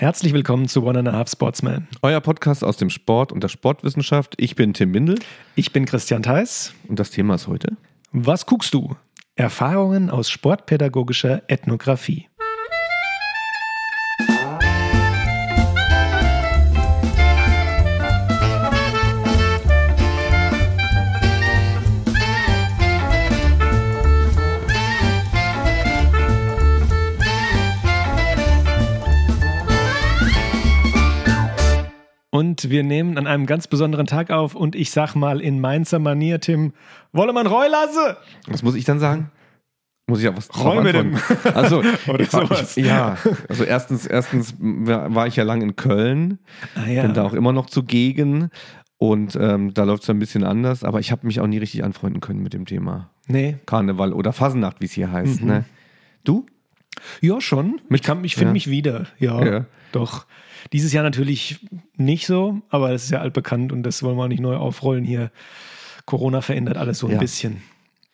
Herzlich willkommen zu One and a Half Sportsman. Euer Podcast aus dem Sport und der Sportwissenschaft. Ich bin Tim Bindel. Ich bin Christian Theis. Und das Thema ist heute? Was guckst du? Erfahrungen aus sportpädagogischer Ethnographie. Und wir nehmen an einem ganz besonderen Tag auf und ich sag mal in Mainzer Manier, Tim, wolle man Roy lasse? Was muss ich dann sagen? Muss ich auch was Roy mit dem. Also, Oder ich sowas. ich, ja, also erstens, erstens war ich ja lang in Köln, Ah, ja. bin da auch immer noch zugegen und ähm, da läuft es ein bisschen anders, aber ich habe mich auch nie richtig anfreunden können mit dem Thema Nee. Karneval oder Fasenacht, wie es hier heißt. Mhm. Ne? Du? Ja, schon. Ich, kann- ich finde Ja. mich wieder. Ja, Ja. doch. Dieses Jahr natürlich nicht so, aber das ist ja altbekannt und das wollen wir auch nicht neu aufrollen hier. Corona verändert alles so ein Ja. bisschen.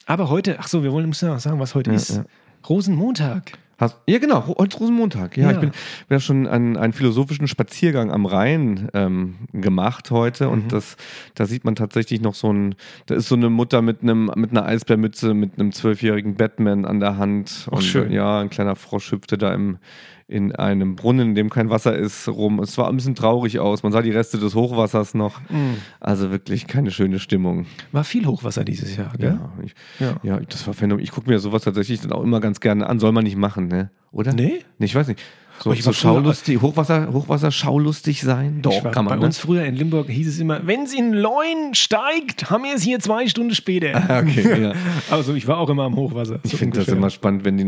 Aber heute, ach so, wir wollen, müssen ja noch sagen, was heute Ja, ist. ja. Rosenmontag. Hast, ja, genau, heute ist Rosenmontag. Ja, Ja. ich bin, bin ja schon einen, einen philosophischen Spaziergang am Rhein ähm, gemacht heute Mhm. und das, da sieht man tatsächlich noch so ein, da ist so eine Mutter mit einem, mit einer Eisbärmütze, mit einem zwölfjährigen Batman an der Hand. Ach, und schön. ja, ein kleiner Frosch hüpfte da im, in einem Brunnen, in dem kein Wasser ist, rum. Es war ein bisschen traurig aus. Man sah die Reste des Hochwassers noch. Mhm. Also wirklich keine schöne Stimmung. War viel Hochwasser dieses Jahr, gell? Ja, ich, Ja. ja. das war Phänomen. Ich gucke mir sowas tatsächlich dann auch immer ganz gerne an. Soll man nicht machen, ne? Oder? Nee? Nee, ich weiß nicht. So, ich so schaulustig, Hochwasser, Hochwasser schaulustig sein? Doch, Ich war, kann man. bei ne? uns früher in Limburg hieß es immer, wenn es in Leun steigt, haben wir es hier zwei Stunden später. Ah, okay, ja. Also ich war auch immer am Hochwasser. Ich so finde das immer spannend, wenn die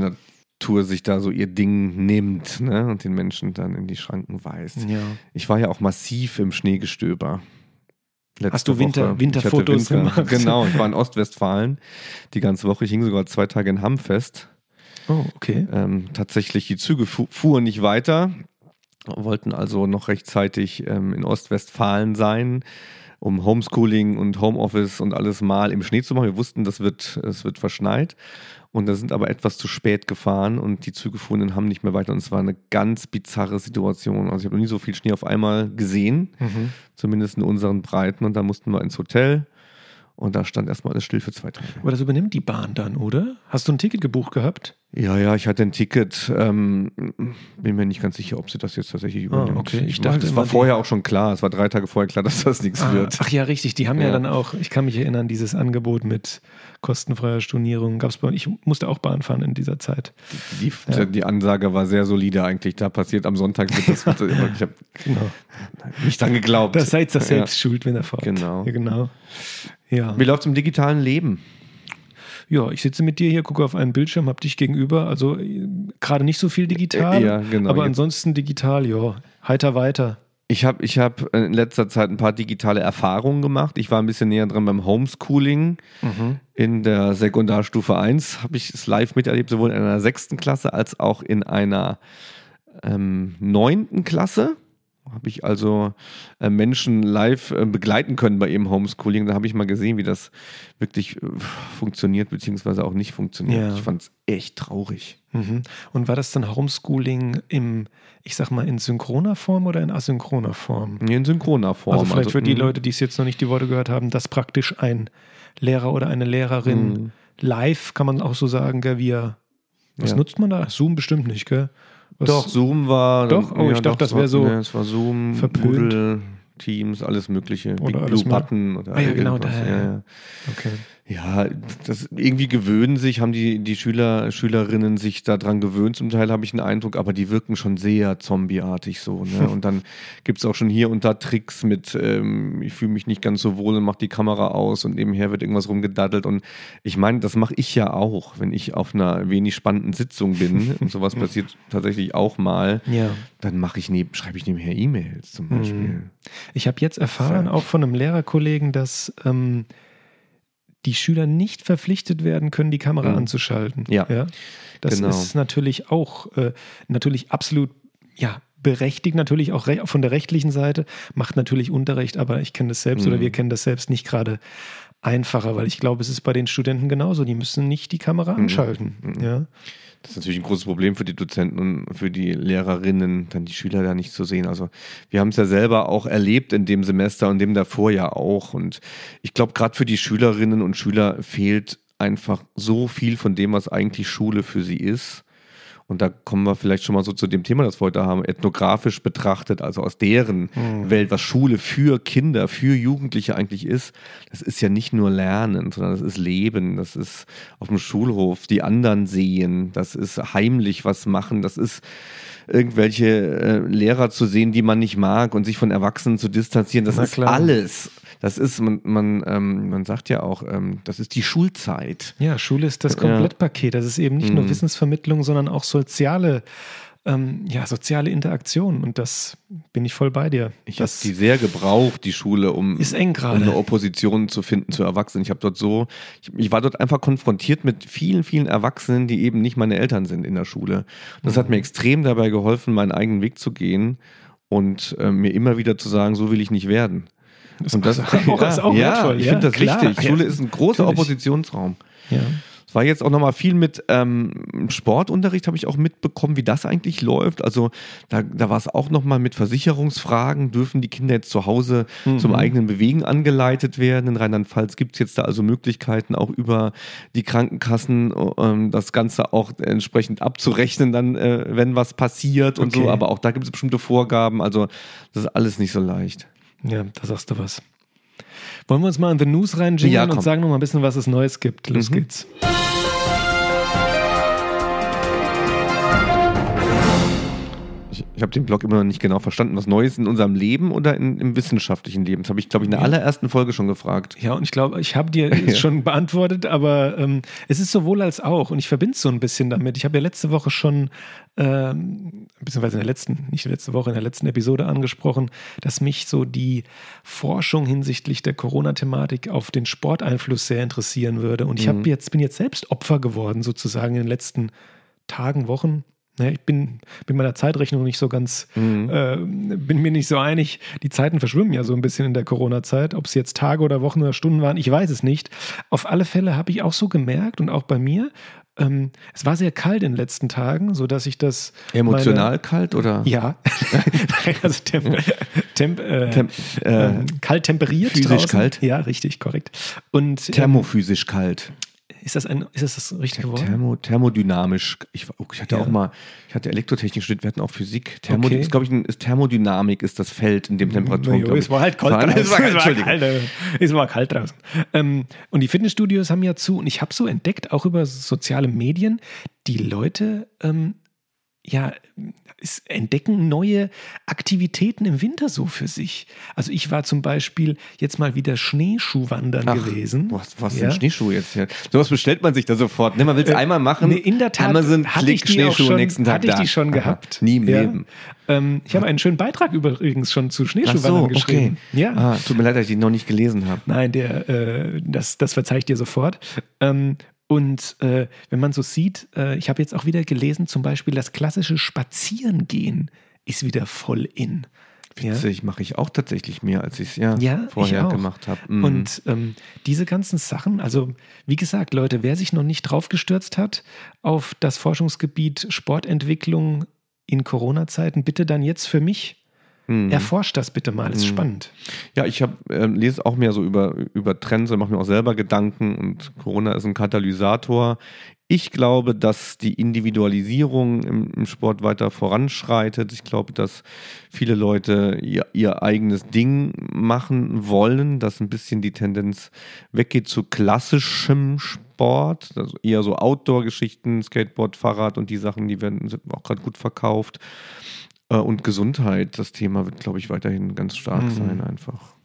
Natur sich da so ihr Ding nimmt ne? und den Menschen dann in die Schranken weist. Ja. Ich war ja auch massiv im Schneegestöber. Letzte Hast du Winter- Woche. Winterfotos Winter, gemacht? Genau, ich war in Ostwestfalen die ganze Woche. Ich hing sogar zwei Tage in Hamm fest. Oh, okay. Ähm, tatsächlich, die Züge fu fuhren nicht weiter, wollten also noch rechtzeitig ähm, in Ostwestfalen sein, um Homeschooling und Homeoffice und alles mal im Schnee zu machen. Wir wussten, das wird, es wird verschneit. Und da sind aber etwas zu spät gefahren und die Züge fuhren in Hamm nicht mehr weiter. Und es war eine ganz bizarre Situation. Also ich habe noch nie so viel Schnee auf einmal gesehen, Mhm. zumindest in unseren Breiten. Und da mussten wir ins Hotel. Und da stand erstmal alles still für zwei Tage. Aber das übernimmt die Bahn dann, oder? Hast du ein Ticket gebucht gehabt? Ja, ja, ich hatte ein Ticket. Ähm, bin mir nicht ganz sicher, ob sie das jetzt tatsächlich übernimmt. Ah, okay. Ich Ich dachte immer, war vorher auch schon klar. Es war drei Tage vorher klar, dass das nichts Ah, wird. ach ja, richtig. Die haben ja. Ja. dann auch, ich kann mich erinnern, dieses Angebot mit kostenfreier Stornierung gab es bei Ich musste auch Bahn fahren in dieser Zeit. Die, Ja. die Ansage war sehr solide eigentlich. Da passiert am Sonntag wird das. Wird, ich habe Genau. nicht dran geglaubt. Da seid ihr Ja. selbst schuld, wenn er fährt. Genau. Ja, genau. Ja. Wie läuft es im digitalen Leben? ja, ich sitze mit dir hier, gucke auf einen Bildschirm, hab dich gegenüber. Also äh, gerade nicht so viel digital. Ja, genau. Aber Jetzt- ansonsten digital, ja. Heiter weiter. Ich habe ich hab in letzter Zeit ein paar digitale Erfahrungen gemacht. Ich war ein bisschen näher dran beim Homeschooling. In der Sekundarstufe 1 habe ich es live miterlebt, sowohl in einer sechsten Klasse als auch in einer ähm, neunten Klasse. Habe ich also äh, Menschen live äh, begleiten können bei ihrem Homeschooling. Da habe ich mal gesehen, wie das wirklich äh, funktioniert, beziehungsweise auch nicht funktioniert. Ja. Ich fand es echt traurig. Mhm. Und war das dann Homeschooling im, ich sag mal, in synchroner Form oder in asynchroner Form? In synchroner Form. Also vielleicht für die mh. Leute, die es jetzt noch nicht die Worte gehört haben, dass praktisch ein Lehrer oder eine Lehrerin Mhm. live, kann man auch so sagen, gell, via, was Ja. nutzt man da? Zoom bestimmt nicht, gell? Was, Doch, Zoom war. Doch? Oh, ich dachte, das es war- wär so es war Zoom, verpönt. Moodle, Teams, alles Mögliche. Oder Big alles Blue Button oder Ah ja, genau, irgendwas. da, ja, ja, ja. ja. Okay. Ja, das irgendwie gewöhnen sich, haben die, die Schüler, Schülerinnen sich daran gewöhnt, zum Teil habe ich einen Eindruck, aber die wirken schon sehr zombieartig so. Ne? Und dann gibt es auch schon hier und da Tricks mit, ähm, ich fühle mich nicht ganz so wohl und mache die Kamera aus und nebenher wird irgendwas rumgedaddelt. Und ich meine, das mache ich ja auch, wenn ich auf einer wenig spannenden Sitzung bin und sowas passiert tatsächlich auch mal, Ja. dann mache ich neben, schreibe ich nebenher E-Mails zum Mhm. Beispiel. Ich habe jetzt erfahren, auch von einem Lehrerkollegen, dass ähm, die Schüler nicht verpflichtet werden können, die Kamera Mhm. anzuschalten. Ja, Das genau. ist natürlich auch äh, natürlich absolut ja berechtigt natürlich auch von der rechtlichen Seite, macht natürlich Unterricht, aber ich kenne das selbst mhm. oder wir kennen das selbst nicht gerade einfacher, weil ich glaube, es ist bei den Studenten genauso. Die müssen nicht die Kamera mhm. anschalten. Mhm. Ja. Das ist natürlich ein großes Problem für die Dozenten und für die Lehrerinnen, dann die Schüler da nicht zu sehen. Also wir haben es ja selber auch erlebt in dem Semester und dem davor ja auch. Und ich glaube, gerade für die Schülerinnen und Schüler fehlt einfach so viel von dem, was eigentlich Schule für sie ist. Und da kommen wir vielleicht schon mal so zu dem Thema, das wir heute haben, ethnografisch betrachtet, also aus deren mhm. Welt, was Schule für Kinder, für Jugendliche eigentlich ist. Das ist ja nicht nur Lernen, sondern das ist Leben, das ist auf dem Schulhof die anderen sehen, das ist heimlich was machen, das ist irgendwelche äh, Lehrer zu sehen, die man nicht mag und sich von Erwachsenen zu distanzieren. Das ist alles das ist, man, man, ähm, man sagt ja auch, ähm, das ist die Schulzeit. Ja, Schule ist das Komplettpaket. Das ist eben nicht mhm. nur Wissensvermittlung, sondern auch soziale ähm, ja, soziale Interaktion und das bin ich voll bei dir. Ich habe die sehr gebraucht, die Schule, um, ist eng um eine Opposition zu finden zu Erwachsenen. Ich habe dort so, ich, ich, war dort einfach konfrontiert mit vielen, vielen Erwachsenen, die eben nicht meine Eltern sind in der Schule. Das mhm. hat mir extrem dabei geholfen, meinen eigenen Weg zu gehen und äh, mir immer wieder zu sagen, so will ich nicht werden. Das und das auch, ja, ist auch ja, wertvoll. Ich ja, finde das klar. wichtig. Schule ist ein großer Natürlich. Oppositionsraum. Ja. Es war jetzt auch nochmal viel mit ähm, Sportunterricht, habe ich auch mitbekommen, wie das eigentlich läuft. Also da, da war es auch nochmal mit Versicherungsfragen. Dürfen die Kinder jetzt zu Hause mhm. zum eigenen Bewegen angeleitet werden? In Rheinland-Pfalz gibt es jetzt da also Möglichkeiten, auch über die Krankenkassen ähm, das Ganze auch entsprechend abzurechnen, dann, äh, wenn was passiert und okay. so. Aber auch da gibt es bestimmte Vorgaben. Also das ist alles nicht so leicht. Ja, da sagst du was. Wollen wir uns mal in The News reinjingeln ja, und sagen noch mal ein bisschen, was es Neues gibt? Los mhm. geht's. Ich, habe den Blog immer noch nicht genau verstanden. Was Neues in unserem Leben oder in, im wissenschaftlichen Leben? Das habe ich, glaube ich, in der allerersten Folge schon gefragt. Ja, und ich glaube, ich habe dir ja. schon beantwortet, aber ähm, es ist sowohl als auch. Und ich verbinde es so ein bisschen damit. Ich habe ja letzte Woche schon, ähm, beziehungsweise in der letzten, nicht letzte Woche, in der letzten Episode angesprochen, dass mich so die Forschung hinsichtlich der Corona-Thematik auf den Sporteinfluss sehr interessieren würde. Und ich mhm. jetzt, bin jetzt selbst Opfer geworden, sozusagen in den letzten Tagen, Wochen, ja, ich bin mit meiner Zeitrechnung nicht so ganz, mhm. äh, bin mir nicht so einig. Die Zeiten verschwimmen ja so ein bisschen in der Corona-Zeit. Ob es jetzt Tage oder Wochen oder Stunden waren, ich weiß es nicht. Auf alle Fälle habe ich auch so gemerkt und auch bei mir, ähm, es war sehr kalt in den letzten Tagen, sodass ich das. Emotional meine, kalt oder? Ja. also temp, temp, äh, Temp, äh, äh, kalt temperiert. Physisch draußen. kalt? Ja, richtig, korrekt. Und, ähm, Thermophysisch ähm, kalt. Ist das ein, ist das, das richtige Wort? Thermo, thermodynamisch. Ich, ich hatte ja. auch mal, ich hatte Elektrotechnik studiert, wir hatten auch Physik. Thermo, okay. ist, glaube ich, ein, ist Thermodynamik ist das Feld, in dem Temperaturen. No, es war halt kalt draußen. Es war, es war, kalt, es war kalt draußen. Ähm, und die Fitnessstudios haben ja zu. Und ich habe so entdeckt, auch über soziale Medien, die Leute ähm, ja, entdecken neue Aktivitäten im Winter so für sich. Also ich war zum Beispiel jetzt mal wieder Schneeschuhwandern Ach, gewesen. Was, was ja. sind Schneeschuhe jetzt hier? Sowas bestellt man sich da sofort. Ne, man will es äh, einmal machen. Nee, in der Tat Amazon, hatte Klick, ich Schneeschuhe schon, nächsten Tag hatte ich die schon Aha, gehabt. Nie im ja. Leben. Ähm, ich habe einen schönen Beitrag übrigens schon zu Schneeschuhwandern so, geschrieben. Okay. Ja. Ah, tut mir leid, dass ich den noch nicht gelesen habe. Nein, der, äh, das, das verzeih ich dir sofort. Ähm, und äh, wenn man so sieht, äh, ich habe jetzt auch wieder gelesen, zum Beispiel das klassische Spazierengehen ist wieder voll in. Witzig, ja? mache ich auch tatsächlich mehr, als ich es ja, ja, vorher gemacht habe. Mhm. Und ähm, diese ganzen Sachen, also wie gesagt, Leute, wer sich noch nicht draufgestürzt hat auf das Forschungsgebiet Sportentwicklung in Corona-Zeiten, bitte dann jetzt für mich Mhm. Erforscht das bitte mal, ist mhm. spannend. Ja, ich hab, äh, lese auch mehr so über, über Trends und mache mir auch selber Gedanken und Corona ist ein Katalysator. Ich glaube, dass die Individualisierung im, im Sport weiter voranschreitet. Ich glaube, dass viele Leute ihr, ihr, eigenes Ding machen wollen, dass ein bisschen die Tendenz weggeht zu klassischem Sport, also eher so Outdoor-Geschichten, Skateboard, Fahrrad und die Sachen, die werden auch gerade gut verkauft. Äh, und Gesundheit, das Thema wird, glaube ich, weiterhin ganz stark mhm. sein, einfach.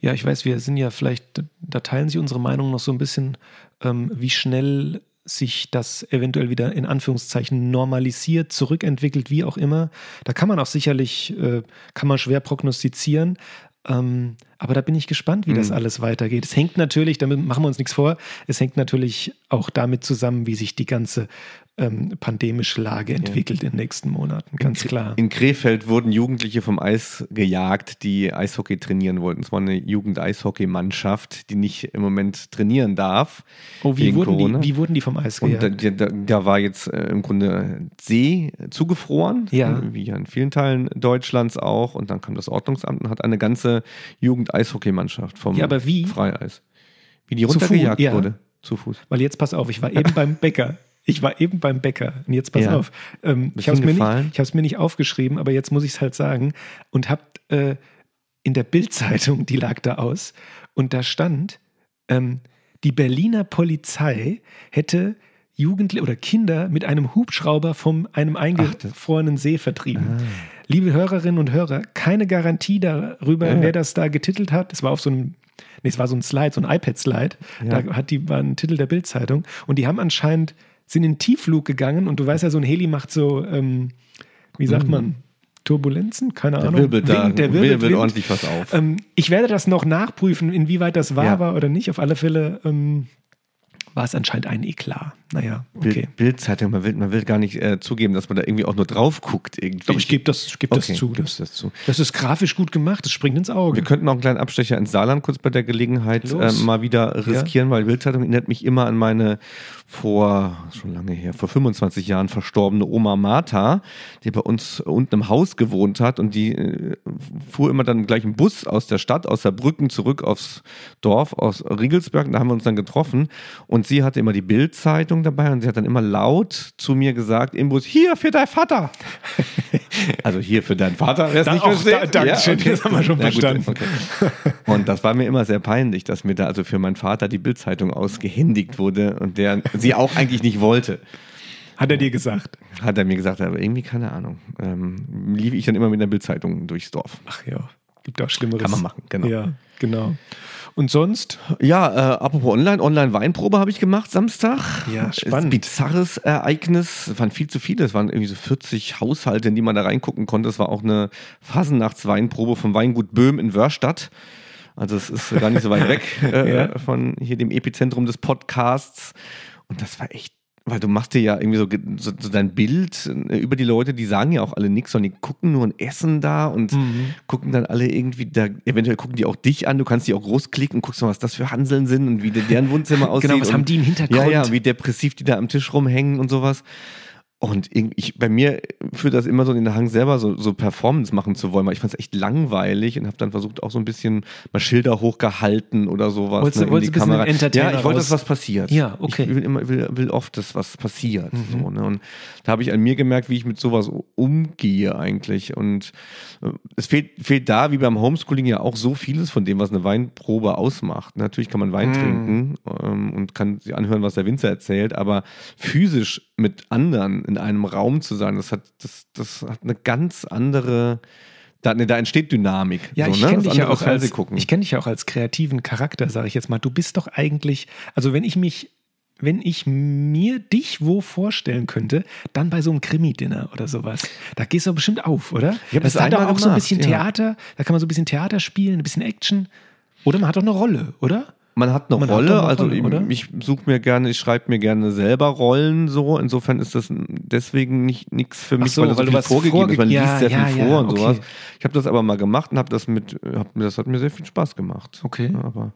Ja, ich weiß, wir sind ja vielleicht, da teilen sich unsere Meinung noch so ein bisschen, ähm, wie schnell sich das eventuell wieder in Anführungszeichen normalisiert, zurückentwickelt, wie auch immer. Da kann man auch sicherlich, äh, kann man schwer prognostizieren. Ähm, aber da bin ich gespannt, wie mhm. das alles weitergeht. Es hängt natürlich, damit machen wir uns nichts vor, es hängt natürlich auch damit zusammen, wie sich die ganze ähm, pandemische Lage entwickelt ja. in den nächsten Monaten, ganz in, klar. In Krefeld wurden Jugendliche vom Eis gejagt, die Eishockey trainieren wollten. Es war eine Jugend-Eishockey-Mannschaft, die nicht im Moment trainieren darf. Oh, wie, wurden die, wie wurden die vom Eis gejagt? Und da, da, da war jetzt äh, im Grunde See zugefroren, ja. wie in vielen Teilen Deutschlands auch. Und dann kam das Ordnungsamt und hat eine ganze Jugend-Eishockey-Mannschaft vom ja, aber wie? Freieis. Wie die runtergejagt ja. wurde. Zu Fuß. Weil jetzt pass auf, ich war eben beim Bäcker. Ich war eben beim Bäcker. Und jetzt pass Ja. auf. Ähm, ich habe es mir, nicht- mir nicht aufgeschrieben, aber jetzt muss ich es halt sagen. Und hab äh, in der Bildzeitung, die lag da aus, und da stand, ähm, die Berliner Polizei hätte Jugendliche oder Kinder mit einem Hubschrauber von einem eingefrorenen See vertrieben. Liebe Hörerinnen und Hörer, keine Garantie darüber, Ja. wer das da getitelt hat. Es war auf so einem, nee, es war so ein Slide, so ein iPad-Slide. Ja. Da hat die, war ein Titel der Bildzeitung. Und die haben anscheinend, sind in den Tiefflug gegangen und du weißt ja, so ein Heli macht so, ähm, wie sagt man, Turbulenzen? Keine Mhm. Der Ahnung. wirbelt da, Wind, der wirbelt, wirbelt ordentlich was auf. Ähm, ich werde das noch nachprüfen, inwieweit das wahr Ja. war oder nicht. Auf alle Fälle ähm, war es anscheinend ein Eklat. Naja, okay. Bild, Bildzeitung, man will, man will gar nicht äh, zugeben, dass man da irgendwie auch nur drauf guckt. Irgendwie. Doch, ich gebe das, ich geb okay, das zu. Das, das zu. das ist grafisch gut gemacht, das springt ins Auge. Wir könnten auch einen kleinen Abstecher ins Saarland kurz bei der Gelegenheit äh, mal wieder riskieren, weil Bildzeitung erinnert mich immer an meine vor, schon lange her, vor 25 Jahren verstorbene Oma Martha, die bei uns unten im Haus gewohnt hat und die äh, fuhr immer dann gleich im Bus aus der Stadt, aus Saarbrücken zurück aufs Dorf, aus Riegelsberg, da haben wir uns dann getroffen und sie hatte immer die Bildzeitung dabei und sie hat dann immer laut zu mir gesagt im Bus, hier für dein Vater. also hier für deinen Vater, wer es nicht versteht. da- Dankeschön, das haben wir schon gut, verstanden. okay. Und das war mir immer sehr peinlich, dass mir da also für meinen Vater die Bildzeitung ausgehändigt wurde und der sie auch eigentlich nicht wollte. Hat er dir gesagt? Hat er mir gesagt, aber irgendwie keine Ahnung. Ähm, lief ich dann immer mit einer Bildzeitung durchs Dorf. Ach ja, gibt auch Schlimmeres. Kann man machen, genau. Ja, genau. Und sonst? Ja, äh, apropos Online, Online-Weinprobe habe ich gemacht Samstag. Ja, spannend. Bizarres Ereignis. Es waren viel zu viele. Es waren irgendwie so 40 Haushalte, in die man da reingucken konnte. Es war auch eine Fasernachtsweinprobe vom Weingut Böhm in Wörstadt. Also es ist gar nicht so weit weg äh, Ja. von hier dem Epizentrum des Podcasts. Und das war echt weil du machst dir ja irgendwie so, so, so dein Bild äh, über die Leute, die sagen ja auch alle nichts, sondern die gucken nur und essen da und Mhm. gucken dann alle irgendwie da, eventuell gucken die auch dich an, du kannst die auch großklicken und guckst mal, was das für Hanseln sind und wie de- deren Wohnzimmer aussieht. Genau, was und, haben die im Hintergrund? Ja, ja, wie depressiv die da am Tisch rumhängen und sowas. Und ich, bei mir führt das immer so in den Hang, selber so, so Performance machen zu wollen, weil ich fand es echt langweilig und habe dann versucht, auch so ein bisschen mal Schilder hochgehalten oder sowas. Wolltest du- in wolltest die du ein Kamera. Ja, ich wollte, dass was passiert. Ja, okay. Mhm. Ich will immer, will, will oft, dass was passiert. So, ne? Und da habe ich an mir gemerkt, wie ich mit sowas umgehe eigentlich. Und äh, es fehlt, fehlt da, wie beim Homeschooling, ja auch so vieles von dem, was eine Weinprobe ausmacht. Natürlich kann man Wein Mhm. trinken ähm, und kann sich anhören, was der Winzer erzählt, aber physisch mit anderen in einem Raum zu sein, das hat, das, das hat eine ganz andere. Da, ne, da entsteht Dynamik. Ja, so, ich ne? kenne Das dich ja auch als, ich kenn dich ja auch als kreativen Charakter, sage ich jetzt mal. Du bist doch eigentlich, also wenn ich mich, wenn ich mir dich wo vorstellen könnte, dann bei so einem Krimi-Dinner oder sowas. Da gehst du bestimmt auf, oder? Hab das das doch einmal auch so ein gemacht, bisschen ja. Theater, da kann man so ein bisschen Theater spielen, ein bisschen Action. Oder man hat doch eine Rolle, oder? Man hat eine Man hat Rolle, doch eine also Rolle, ich- oder? ich suche mir gerne, ich schreibe mir gerne selber Rollen so. Insofern ist das deswegen nicht nichts für mich, so, weil das weil so viel vorgegeben ist. Man vorge- ja, liest sehr ja, viel ja, vor und okay. sowas. Ich habe das aber mal gemacht und habe das mit, hab, das hat mir sehr viel Spaß gemacht. Okay. Aber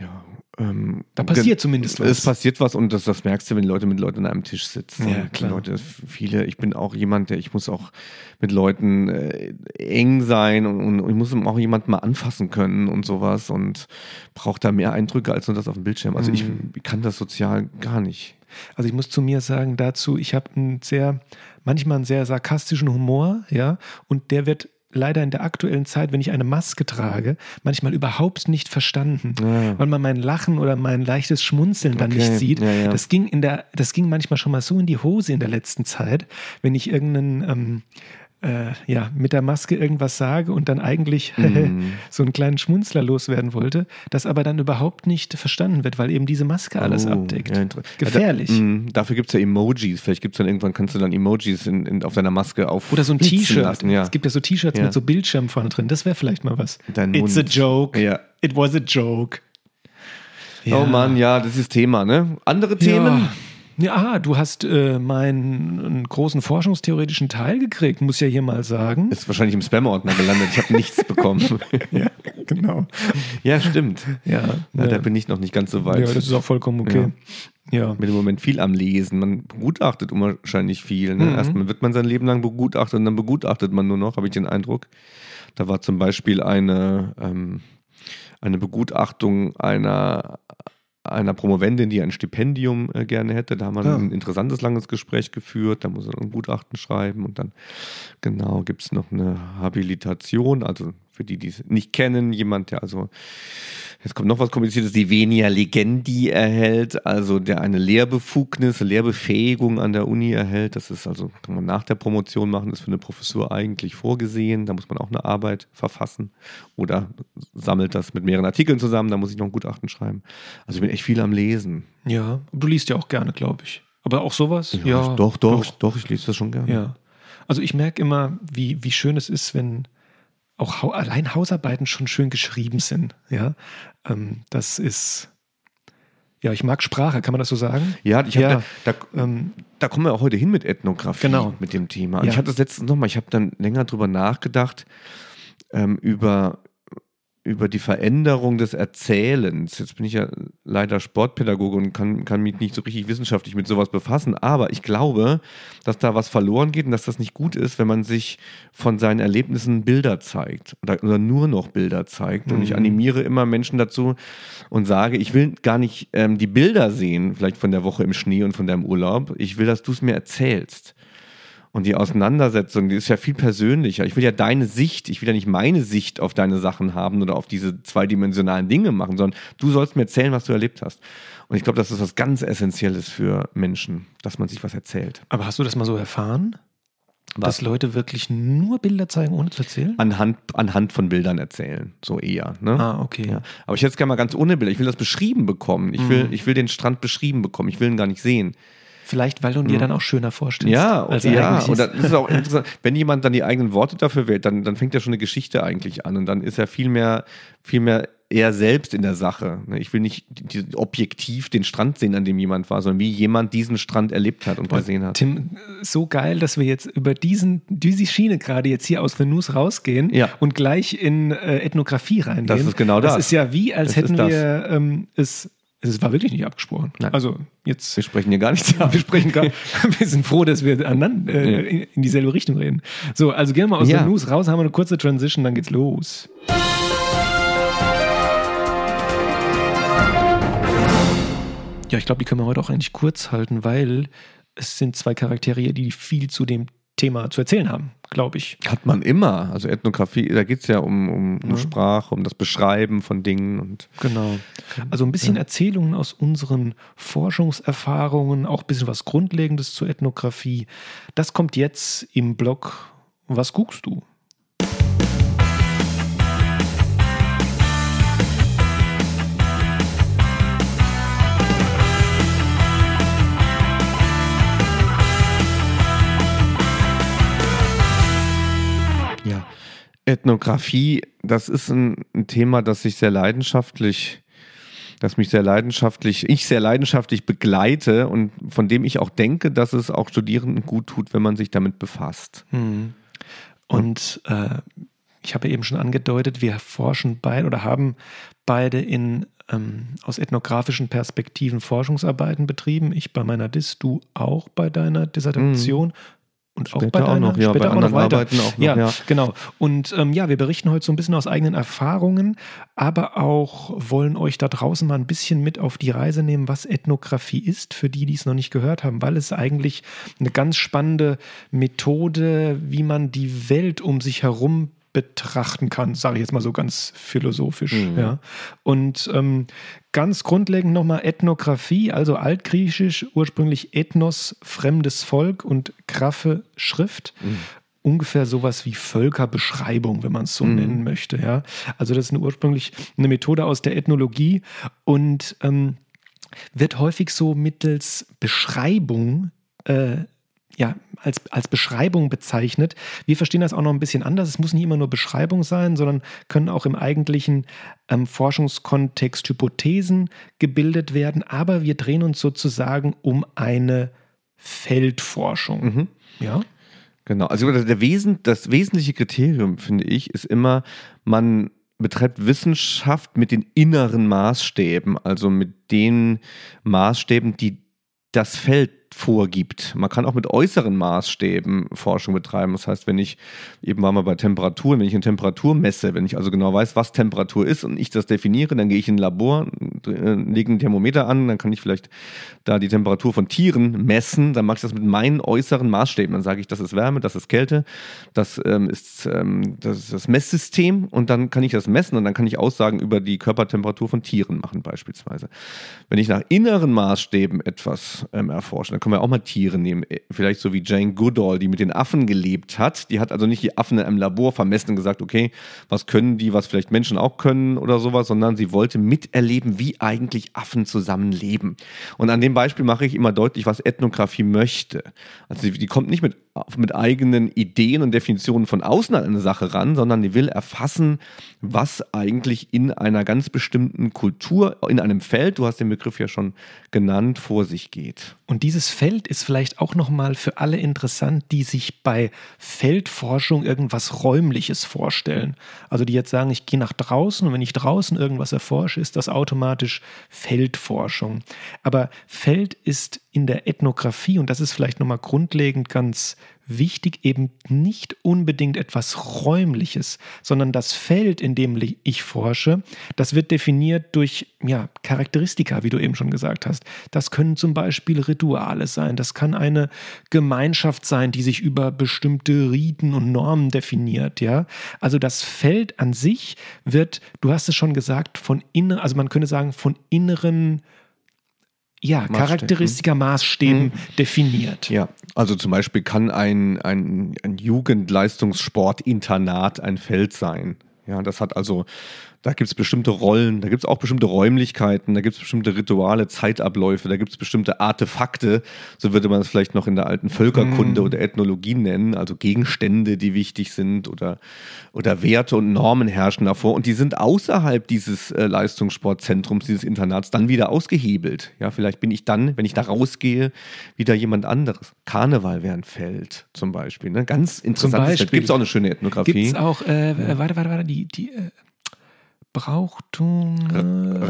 ja. Ähm, Da passiert zumindest was. Es passiert was und das, das merkst du, wenn Leute mit Leuten an einem Tisch sitzen. Ja, klar. Leute, viele, ich bin auch jemand, der, ich muss auch mit Leuten äh, eng sein und, und ich muss auch jemanden mal anfassen können und sowas und brauche da mehr Eindrücke als nur das auf dem Bildschirm. Also ich Mhm. kann das sozial gar nicht. Also ich muss zu mir sagen dazu, ich habe einen sehr, manchmal einen sehr sarkastischen Humor, ja, und der wird leider in der aktuellen Zeit, wenn ich eine Maske trage, manchmal überhaupt nicht verstanden, Ja. weil man mein Lachen oder mein leichtes Schmunzeln dann Okay, nicht sieht. ja, ja. Das ging in der, das ging manchmal schon mal so in die Hose in der letzten Zeit, wenn ich irgendeinen ähm, äh, ja, mit der Maske irgendwas sage und dann eigentlich Mhm. so einen kleinen Schmunzler loswerden wollte, das aber dann überhaupt nicht verstanden wird, weil eben diese Maske alles Oh, abdeckt. ja, Gefährlich. Ja, da, mh, dafür gibt es ja Emojis. Vielleicht gibt es dann irgendwann, kannst du dann Emojis in, in, auf deiner Maske auf. Oder so ein T-Shirt. Ja. Es gibt ja so T-Shirts mit so Bildschirm vorne drin. Das wäre vielleicht mal was. Dein It's Mund. a joke. It was a joke. Oh Mann, ja, das ist Thema, ne? Andere Themen? Ja. Ja, aha, du hast äh, meinen großen forschungstheoretischen Teil gekriegt, muss ja hier mal sagen. Ist wahrscheinlich im Spam-Ordner gelandet. Ich habe nichts bekommen. ja, genau. Ja, stimmt. Ja, Ja, ja. Da bin ich noch nicht ganz so weit. ja, das ist auch vollkommen okay. Ja. bin im Moment viel am Lesen. Man begutachtet unwahrscheinlich viel. Ne? Mhm. Erstmal wird man sein Leben lang begutachtet und dann begutachtet man nur noch, habe ich den Eindruck. Da war zum Beispiel eine, ähm, eine Begutachtung einer, einer Promovendin, die ein Stipendium äh, gerne hätte. Da haben wir Ah. ein interessantes, langes Gespräch geführt. Da muss er ein Gutachten schreiben und dann, genau, gibt es noch eine Habilitation. Also für die, die es nicht kennen, jemand, der also Jetzt kommt noch was Kompliziertes, die Venia Legendi erhält, also der eine Lehrbefugnis, Lehrbefähigung an der Uni erhält. Das ist also, kann man nach der Promotion machen, ist für eine Professur eigentlich vorgesehen. Da muss man auch eine Arbeit verfassen oder sammelt das mit mehreren Artikeln zusammen, da muss ich noch ein Gutachten schreiben. Also ich bin echt viel am Lesen. ja, du liest ja auch gerne, glaube ich. Aber auch sowas? doch, doch, doch, ich lese das schon gerne. Ja. Also ich merke immer, wie, wie schön es ist, wenn auch allein Hausarbeiten schon schön geschrieben sind. Ja, ähm, das ist, ja, ich mag Sprache, kann man das so sagen? Ja, ich Ja. Da, da, Ähm, da kommen wir auch heute hin mit Ethnographie, Genau. mit dem Thema. Ja. Ich hatte das letztens nochmal, ich habe dann länger drüber nachgedacht, ähm, über, über die Veränderung des Erzählens. Jetzt bin ich ja leider Sportpädagoge und kann, kann mich nicht so richtig wissenschaftlich mit sowas befassen, aber ich glaube, dass da was verloren geht und dass das nicht gut ist, wenn man sich von seinen Erlebnissen Bilder zeigt oder, oder nur noch Bilder zeigt. Und ich Mhm. animiere immer Menschen dazu und sage, ich will gar nicht ähm, die Bilder sehen, vielleicht von der Woche im Schnee und von deinem Urlaub. Ich will, dass du es mir erzählst. Und die Auseinandersetzung, die ist ja viel persönlicher. Ich will ja deine Sicht, ich will ja nicht meine Sicht auf deine Sachen haben oder auf diese zweidimensionalen Dinge machen, sondern du sollst mir erzählen, was du erlebt hast. Und ich glaube, das ist was ganz Essentielles für Menschen, dass man sich was erzählt. aber hast du das mal so erfahren? Was? Dass Leute wirklich nur Bilder zeigen, ohne zu erzählen? Anhand, anhand von Bildern erzählen, so eher. Ne? Ah, okay. Ja. Aber ich hätte es gerne mal ganz ohne Bilder. Ich will das beschrieben bekommen. Ich will, Mhm. ich will den Strand beschrieben bekommen. Ich will ihn gar nicht sehen. Vielleicht, weil du dir dann auch schöner vorstellst. Ja, er ja. Und das ist auch interessant. Wenn jemand dann die eigenen Worte dafür wählt, dann, dann fängt ja schon eine Geschichte eigentlich an. Und dann ist er viel mehr, viel mehr er selbst in der Sache. Ne, Ich will nicht objektiv den Strand sehen, an dem jemand war, sondern wie jemand diesen Strand erlebt hat und gesehen hat. Tim, so geil, dass wir jetzt über diesen, diese Schiene gerade jetzt hier aus Venus rausgehen Ja. und gleich in äh, Ethnographie reingehen. Das ist genau das. Das ist ja wie, als Das hätten wir ähm, es. Es war wirklich nicht abgesprochen. Nein. Also jetzt. Wir sprechen hier gar nichts ab. Wir sprechen gar, wir sind froh, dass wir aneinander, äh, in, in dieselbe Richtung reden. So, also gehen wir mal aus Ja. der News raus, haben wir eine kurze Transition, dann geht's los. Ja, ich glaube, die können wir heute auch eigentlich kurz halten, weil es sind zwei Charaktere, die viel zu dem Thema zu erzählen haben, glaube ich. Hat man immer. Also Ethnographie, da geht es ja um, um, um Ja. Sprache, um das Beschreiben von Dingen und Genau. Also ein bisschen Erzählungen aus unseren Forschungserfahrungen, auch ein bisschen was Grundlegendes zur Ethnographie. Das kommt jetzt im Blog Was guckst du? Ethnographie, das ist ein, ein Thema, das sich sehr leidenschaftlich, das mich sehr leidenschaftlich, ich sehr leidenschaftlich begleite und von dem ich auch denke, dass es auch Studierenden gut tut, wenn man sich damit befasst. Hm. Und äh, ich habe eben schon angedeutet, wir forschen beide oder haben beide in ähm, aus ethnografischen Perspektiven Forschungsarbeiten betrieben. Ich bei meiner Dis, du auch bei deiner Dissertation. Und auch Später bei auch deiner, noch, ja, später bei auch noch anderen weiter. Arbeiten auch noch, ja, ja. genau. Und ähm, ja, wir berichten heute so ein bisschen aus eigenen Erfahrungen, aber auch wollen euch da draußen mal ein bisschen mit auf die Reise nehmen, was Ethnographie ist, für die, die es noch nicht gehört haben, weil es eigentlich eine ganz spannende Methode, wie man die Welt um sich herum betrachten kann, sage ich jetzt mal so ganz philosophisch. Mhm. Ja. Und ähm, ganz grundlegend nochmal Ethnographie, also altgriechisch, ursprünglich Ethnos, fremdes Volk und Graphe, Schrift. Ungefähr sowas wie Völkerbeschreibung, wenn man es so Mhm. nennen möchte. Ja. Also das ist eine, ursprünglich eine Methode aus der Ethnologie und ähm, wird häufig so mittels Beschreibung äh, ja, als, als Beschreibung bezeichnet. Wir verstehen das auch noch ein bisschen anders. Es muss nicht immer nur Beschreibung sein, sondern können auch im eigentlichen ähm, Forschungskontext Hypothesen gebildet werden. Aber wir drehen uns sozusagen um eine Feldforschung. Mhm. Ja. Genau. Also der Wesen, das wesentliche Kriterium, finde ich, ist immer, man betreibt Wissenschaft mit den inneren Maßstäben, also mit den Maßstäben, die das Feld vorgibt. Man kann auch mit äußeren Maßstäben Forschung betreiben. Das heißt, wenn ich, eben waren wir bei Temperaturen, wenn ich eine Temperatur messe, wenn ich also genau weiß, was Temperatur ist und ich das definiere, dann gehe ich in ein Labor, äh, lege ein Thermometer an, dann kann ich vielleicht da die Temperatur von Tieren messen, dann mache ich das mit meinen äußeren Maßstäben. Dann sage ich, das ist Wärme, das ist Kälte, das, ähm, ist, ähm, das ist das Messsystem und dann kann ich das messen und dann kann ich Aussagen über die Körpertemperatur von Tieren machen beispielsweise. Wenn ich nach inneren Maßstäben etwas ähm, erforsche, können wir auch mal Tiere nehmen. Äh, vielleicht so wie Jane Goodall, die mit den Affen gelebt hat. Die hat also nicht die Affen in einem Labor vermessen und gesagt, okay, was können die, was vielleicht Menschen auch können oder sowas, sondern sie wollte miterleben, wie eigentlich Affen zusammenleben. Und an dem Beispiel mache ich immer deutlich, was Ethnographie möchte. Also die, die kommt nicht mit, mit eigenen Ideen und Definitionen von außen an eine Sache ran, sondern die will erfassen, was eigentlich in einer ganz bestimmten Kultur, in einem Feld, du hast den Begriff ja schon genannt, vor sich geht. Und dieses Feld ist vielleicht auch nochmal für alle interessant, die sich bei Feldforschung irgendwas Räumliches vorstellen. Also die jetzt sagen, ich gehe nach draußen und wenn ich draußen irgendwas erforsche, ist das automatisch Feldforschung. Aber Feld ist in der Ethnographie, und das ist vielleicht nochmal grundlegend ganz wichtig eben nicht unbedingt etwas Räumliches, sondern das Feld, in dem ich forsche, das wird definiert durch ja, Charakteristika, wie du eben schon gesagt hast. Das können zum Beispiel Rituale sein, das kann eine Gemeinschaft sein, die sich über bestimmte Riten und Normen definiert. Ja? Also das Feld an sich wird, du hast es schon gesagt, von innen, also man könnte sagen, von inneren ja, Charakteristika, Maßstäben mhm. definiert. Ja, also zum Beispiel kann ein, ein, ein Jugendleistungssportinternat ein Feld sein. Ja, das hat also da gibt es bestimmte Rollen, da gibt es auch bestimmte Räumlichkeiten, da gibt es bestimmte Rituale, Zeitabläufe, da gibt es bestimmte Artefakte, so würde man es vielleicht noch in der alten Völkerkunde mm. oder Ethnologie nennen, also Gegenstände, die wichtig sind oder, oder Werte und Normen herrschen davor und die sind außerhalb dieses äh, Leistungssportzentrums, dieses Internats dann wieder ausgehebelt. Ja, vielleicht bin ich dann, wenn ich da rausgehe, wieder jemand anderes. Karneval wäre ein Feld zum Beispiel, ne? ganz interessant. Gibt es auch eine schöne Ethnographie. Gibt es auch, äh, warte, warte, warte, die, die äh Brauchtum.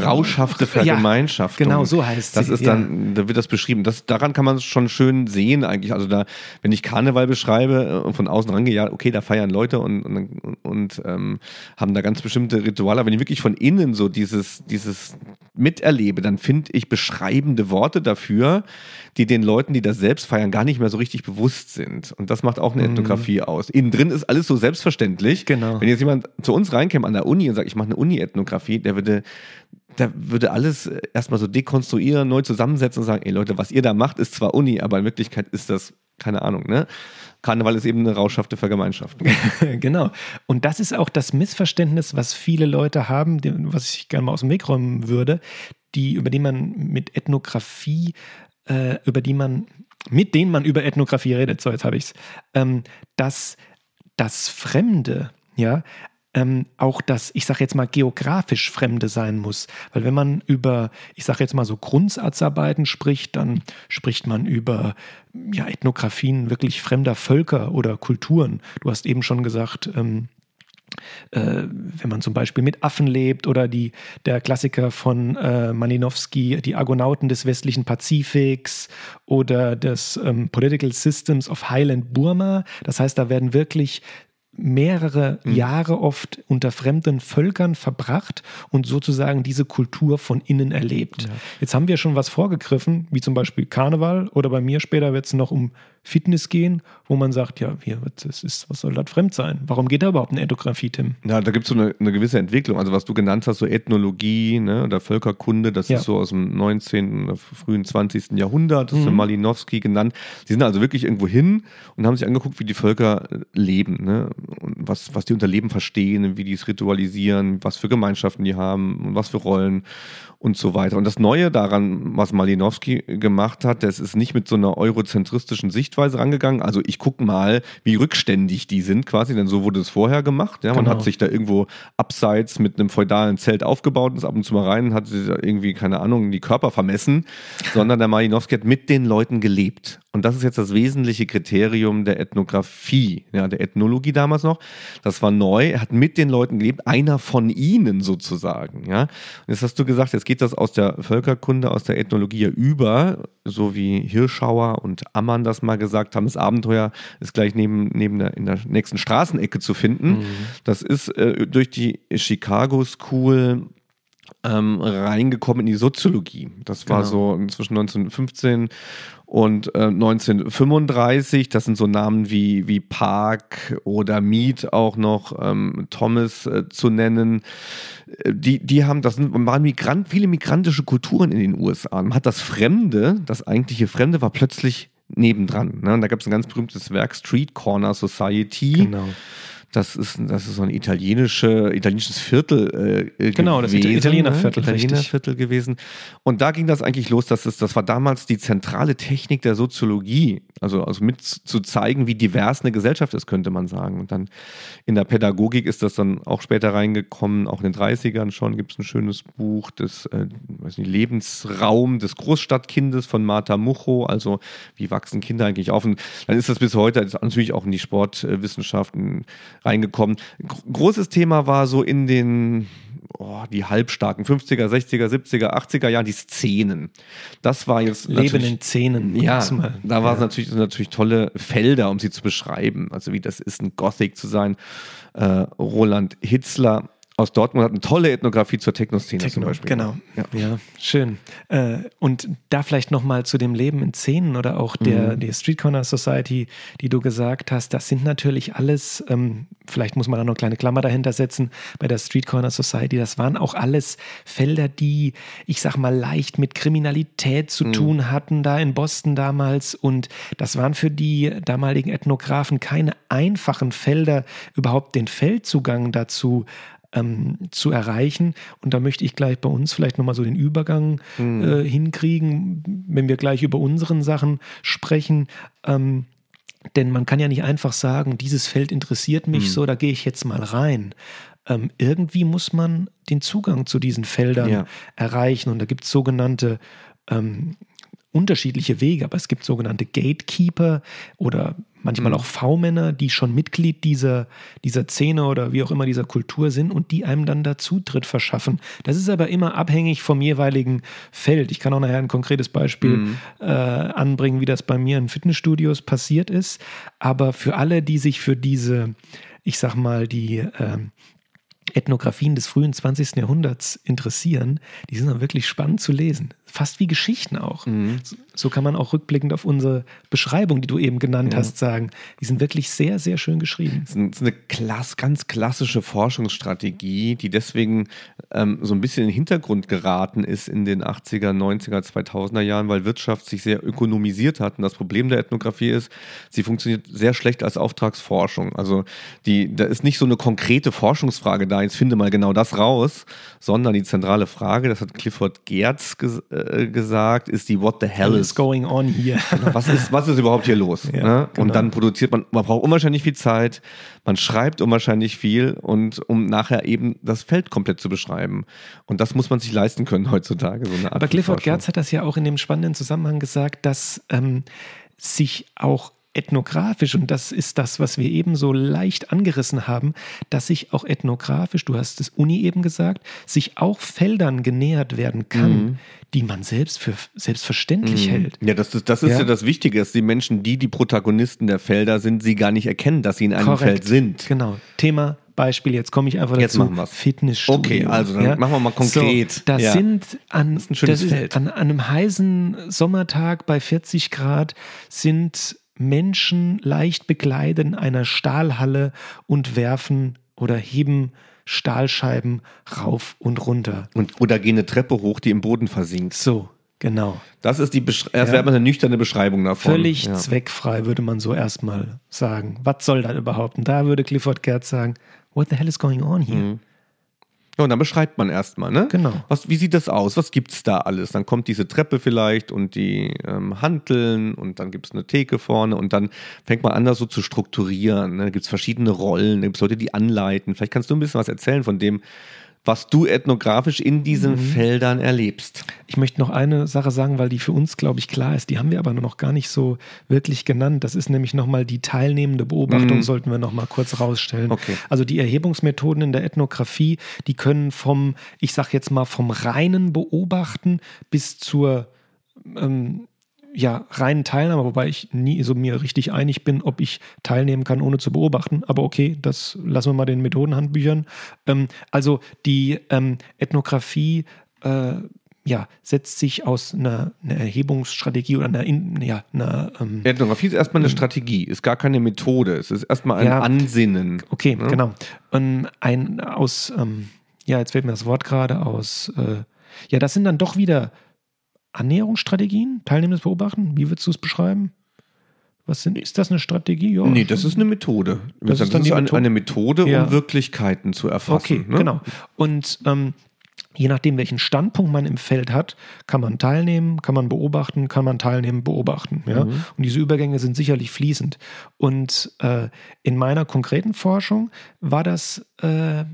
Rauschhafte Vergemeinschaftung. Ja, genau, so heißt das. Das ist dann, ja. da wird das beschrieben. Das, daran kann man es schon schön sehen eigentlich. Also da, wenn ich Karneval beschreibe äh, und von außen rangehe, ja, okay, da feiern Leute und, und, und ähm, haben da ganz bestimmte Rituale. Aber wenn ich wirklich von innen so dieses, dieses miterlebe, dann finde ich beschreibende Worte dafür, die den Leuten, die das selbst feiern, gar nicht mehr so richtig bewusst sind. Und das macht auch eine mhm. Ethnografie aus. Innen drin ist alles so selbstverständlich. Genau. Wenn jetzt jemand zu uns reinkäme an der Uni und sagt, ich mache eine Uni Uni-Ethnographie, der würde, der würde alles erstmal so dekonstruieren, neu zusammensetzen und sagen, ey Leute, was ihr da macht, ist zwar Uni, aber in Wirklichkeit ist das, keine Ahnung, ne? Karneval ist eben eine rauschhafte Vergemeinschaftung. genau. Und das ist auch das Missverständnis, was viele Leute haben, was ich gerne mal aus dem Weg räumen würde, die, über die man mit Ethnographie, äh, über die man, mit denen man über Ethnographie redet, so jetzt habe ich es, ähm, dass das Fremde, ja, ähm, auch das, ich sage jetzt mal, geografisch Fremde sein muss. Weil wenn man über, ich sage jetzt mal so Grundsatzarbeiten spricht, dann spricht man über ja, Ethnografien wirklich fremder Völker oder Kulturen. Du hast eben schon gesagt, ähm, äh, wenn man zum Beispiel mit Affen lebt oder die, der Klassiker von äh, Malinowski, die Argonauten des westlichen Pazifiks oder des ähm, Political Systems of Highland Burma. Das heißt, da werden wirklich mehrere mhm. Jahre oft unter fremden Völkern verbracht und sozusagen diese Kultur von innen erlebt. Ja. Jetzt haben wir schon was vorgegriffen, wie zum Beispiel Karneval oder bei mir später wird es noch um Fitness gehen, wo man sagt, ja, hier, das ist, was soll das fremd sein? Warum geht da überhaupt eine Ethnographie, Tim? Ja, da gibt es so eine, eine, gewisse Entwicklung. Also was du genannt hast, so Ethnologie ne, oder Völkerkunde, das ja. ist so aus dem 19., oder frühen 20. Jahrhundert, das mhm. ist Malinowski genannt. Die sind also wirklich irgendwo hin und haben sich angeguckt, wie die Völker leben. Ne? Und was, was die unter Leben verstehen, wie die es ritualisieren, was für Gemeinschaften die haben, was für Rollen und so weiter. Und das Neue daran, was Malinowski gemacht hat, das ist nicht mit so einer eurozentristischen Sichtweise rangegangen. Also ich gucke mal, wie rückständig die sind quasi, denn so wurde es vorher gemacht. Ja, man Genau. hat sich da irgendwo abseits mit einem feudalen Zelt aufgebaut und ist ab und zu mal rein hat sich da irgendwie, keine Ahnung, die Körper vermessen, sondern der Malinowski hat mit den Leuten gelebt. Und das ist jetzt das wesentliche Kriterium der Ethnographie, ja, der Ethnologie damals noch. Das war neu. Er hat mit den Leuten gelebt, einer von ihnen sozusagen, ja. Und jetzt hast du gesagt, jetzt geht das aus der Völkerkunde, aus der Ethnologie ja über, so wie Hirschauer und Ammann das mal gesagt haben. Das Abenteuer ist gleich neben, neben der, in der nächsten Straßenecke zu finden. Das ist äh, durch die Chicago School ähm, reingekommen in die Soziologie. Das war Genau. so zwischen 1915 und äh, 1935. Das sind so Namen wie, wie Park oder Mead auch noch, ähm, Thomas äh, zu nennen. Äh, Die, die haben, das sind, waren Migrant, viele migrantische Kulturen in den USA. Man hat das Fremde, das eigentliche Fremde war plötzlich nebendran. Ne? Und da gab es ein ganz berühmtes Werk, Street Corner Society. Genau. Das ist, das ist so ein italienische, italienisches Viertel äh, Genau, das gewesen, Ita- Italienerviertel, ne? Italienerviertel gewesen. Und da ging das eigentlich los, dass es, das war damals die zentrale Technik der Soziologie, also, also mit zu zeigen, wie divers eine Gesellschaft ist, könnte man sagen. Und dann in der Pädagogik ist das dann auch später reingekommen, auch in den 30ern schon gibt es ein schönes Buch, das äh, nicht, Lebensraum des Großstadtkindes von Martha Mucho, also wie wachsen Kinder eigentlich auf. Und dann ist das bis heute natürlich auch in die Sportwissenschaften reingekommen. Gro- großes Thema war so in den oh, die halbstarken 50er, 60er, 70er, 80er Jahren die Szenen. Das war jetzt Leben in Szenen. ja, da war es ja. natürlich, natürlich tolle Felder, um sie zu beschreiben. Also wie das ist, ein Gothic zu sein. Äh, Roland Hitzler aus Dortmund hat eine tolle Ethnographie zur Techno-Szene zum Techno, Beispiel. genau. Ja. Ja, schön. Äh, und da vielleicht nochmal zu dem Leben in Szenen oder auch der, der Street Corner Society, die du gesagt hast, das sind natürlich alles, ähm, vielleicht muss man da noch eine kleine Klammer dahinter setzen, bei der Street Corner Society, das waren auch alles Felder, die, ich sag mal, leicht mit Kriminalität zu tun hatten, da in Boston damals. Und das waren für die damaligen Ethnografen keine einfachen Felder, überhaupt den Feldzugang dazu ähm, zu erreichen. Und da möchte ich gleich bei uns vielleicht nochmal so den Übergang äh, hinkriegen, wenn wir gleich über unseren Sachen sprechen. Ähm, denn man kann ja nicht einfach sagen, dieses Feld interessiert mich so, da gehe ich jetzt mal rein. Ähm, irgendwie muss man den Zugang zu diesen Feldern Ja. erreichen. Und da gibt es sogenannte ähm, unterschiedliche Wege, aber es gibt sogenannte Gatekeeper oder manchmal auch V-Männer, die schon Mitglied dieser, dieser Szene oder wie auch immer dieser Kultur sind und die einem dann da Zutritt verschaffen. Das ist aber immer abhängig vom jeweiligen Feld. Ich kann auch nachher ein konkretes Beispiel äh, anbringen, wie das bei mir in Fitnessstudios passiert ist. Aber für alle, die sich für diese, ich sag mal, die ähm, Ethnographien des frühen 20. Jahrhunderts interessieren, die sind dann wirklich spannend zu lesen. Fast wie Geschichten auch. So, so kann man auch rückblickend auf unsere Beschreibung, die du eben genannt hast, sagen. Die sind wirklich sehr, sehr schön geschrieben. Das ist eine klass, ganz klassische Forschungsstrategie, die deswegen ähm, so ein bisschen in den Hintergrund geraten ist in den 80er, 90er, 2000er Jahren, weil Wirtschaft sich sehr ökonomisiert hat. Und das Problem der Ethnographie ist, sie funktioniert sehr schlecht als Auftragsforschung. Also die, da ist nicht so eine konkrete Forschungsfrage da, jetzt finde mal genau das raus, sondern die zentrale Frage, das hat Clifford Geertz ges äh, gesagt, ist die What the hell is is going on here? was ist, was ist überhaupt hier los? Ja, ne? Und genau. dann produziert man, man braucht unwahrscheinlich viel Zeit, man schreibt unwahrscheinlich viel und um nachher eben das Feld komplett zu beschreiben. Und das muss man sich leisten können heutzutage. So Aber Clifford. Gertz hat das ja auch in dem spannenden Zusammenhang gesagt, dass ähm, sich auch ethnografisch, und das ist das, was wir eben so leicht angerissen haben, dass sich auch ethnografisch, du hast es Uni eben gesagt, sich auch Feldern genähert werden kann, Mhm. die man selbst für selbstverständlich hält. Ja, das ist, das ist ja. Ja. das Wichtige, dass die Menschen, die die Protagonisten der Felder sind, sie gar nicht erkennen, dass sie in einem Korrekt. Feld sind. Genau. Thema, Beispiel, jetzt komme ich einfach Jetzt dazu. machen wir's. Fitnessstudio. Okay, also dann machen wir mal konkret. So, das Ja. sind an, ist ein schönes das Feld. an, an einem heißen Sommertag bei 40 Grad sind Menschen leicht bekleidet in einer Stahlhalle und werfen oder heben Stahlscheiben rauf und runter. Und, oder gehen eine Treppe hoch, die im Boden versinkt. So. Genau. Das ist die Besch das ja. wäre eine nüchterne Beschreibung davon. Völlig ja. zweckfrei, würde man so erstmal sagen. Was soll das überhaupt? Und da würde Clifford Gertz sagen, what the hell is going on here? Mhm. Ja, und dann beschreibt man erstmal, ne? Genau. Was, wie sieht das aus? Was gibt es da alles? Dann kommt diese Treppe vielleicht und die ähm, Hanteln und dann gibt es eine Theke vorne und dann fängt man an, das so zu strukturieren. Ne? Da gibt es verschiedene Rollen, da gibt es Leute, die anleiten. Vielleicht kannst du ein bisschen was erzählen von dem, was du ethnografisch in diesen mhm. Feldern erlebst. Ich möchte noch eine Sache sagen, weil die für uns, glaube ich, klar ist. Die haben wir aber noch gar nicht so wirklich genannt. Das ist nämlich nochmal die teilnehmende Beobachtung, mhm. sollten wir nochmal kurz rausstellen. Okay. Also die Erhebungsmethoden in der Ethnographie, die können vom, ich sage jetzt mal, vom reinen Beobachten bis zur ähm, ja, reinen Teilnahme, wobei ich nie so mir richtig einig bin, ob ich teilnehmen kann, ohne zu beobachten. Aber okay, das lassen wir mal den Methodenhandbüchern. Ähm, also die ähm, Ethnographie äh, ja, setzt sich aus einer, einer Erhebungsstrategie oder einer, ja, einer ähm, Ethnographie ist erstmal eine ähm, Strategie, ist gar keine Methode, es ist erstmal ein ja, Ansinnen. Okay, ne? genau. Und ein aus, ähm, ja, jetzt fällt mir das Wort gerade aus, äh, ja, das sind dann doch wieder Annäherungsstrategien, teilnehmendes Beobachten? Wie würdest du es beschreiben? Was sind, ist das eine Strategie? Ja, nee, das ist eine Methode. Das, das ist, dann ist eine, eine Methode, ja. um Wirklichkeiten zu erfassen. Okay, ne? genau. Und ähm, je nachdem, welchen Standpunkt man im Feld hat, kann man teilnehmen, kann man beobachten, kann man teilnehmen, beobachten. Ja? Mhm. Und diese Übergänge sind sicherlich fließend. Und äh, in meiner konkreten Forschung war das äh,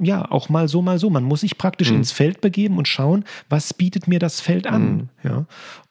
ja, auch mal so, mal so. Man muss sich praktisch mhm. ins Feld begeben und schauen, was bietet mir das Feld an. Mhm. Ja.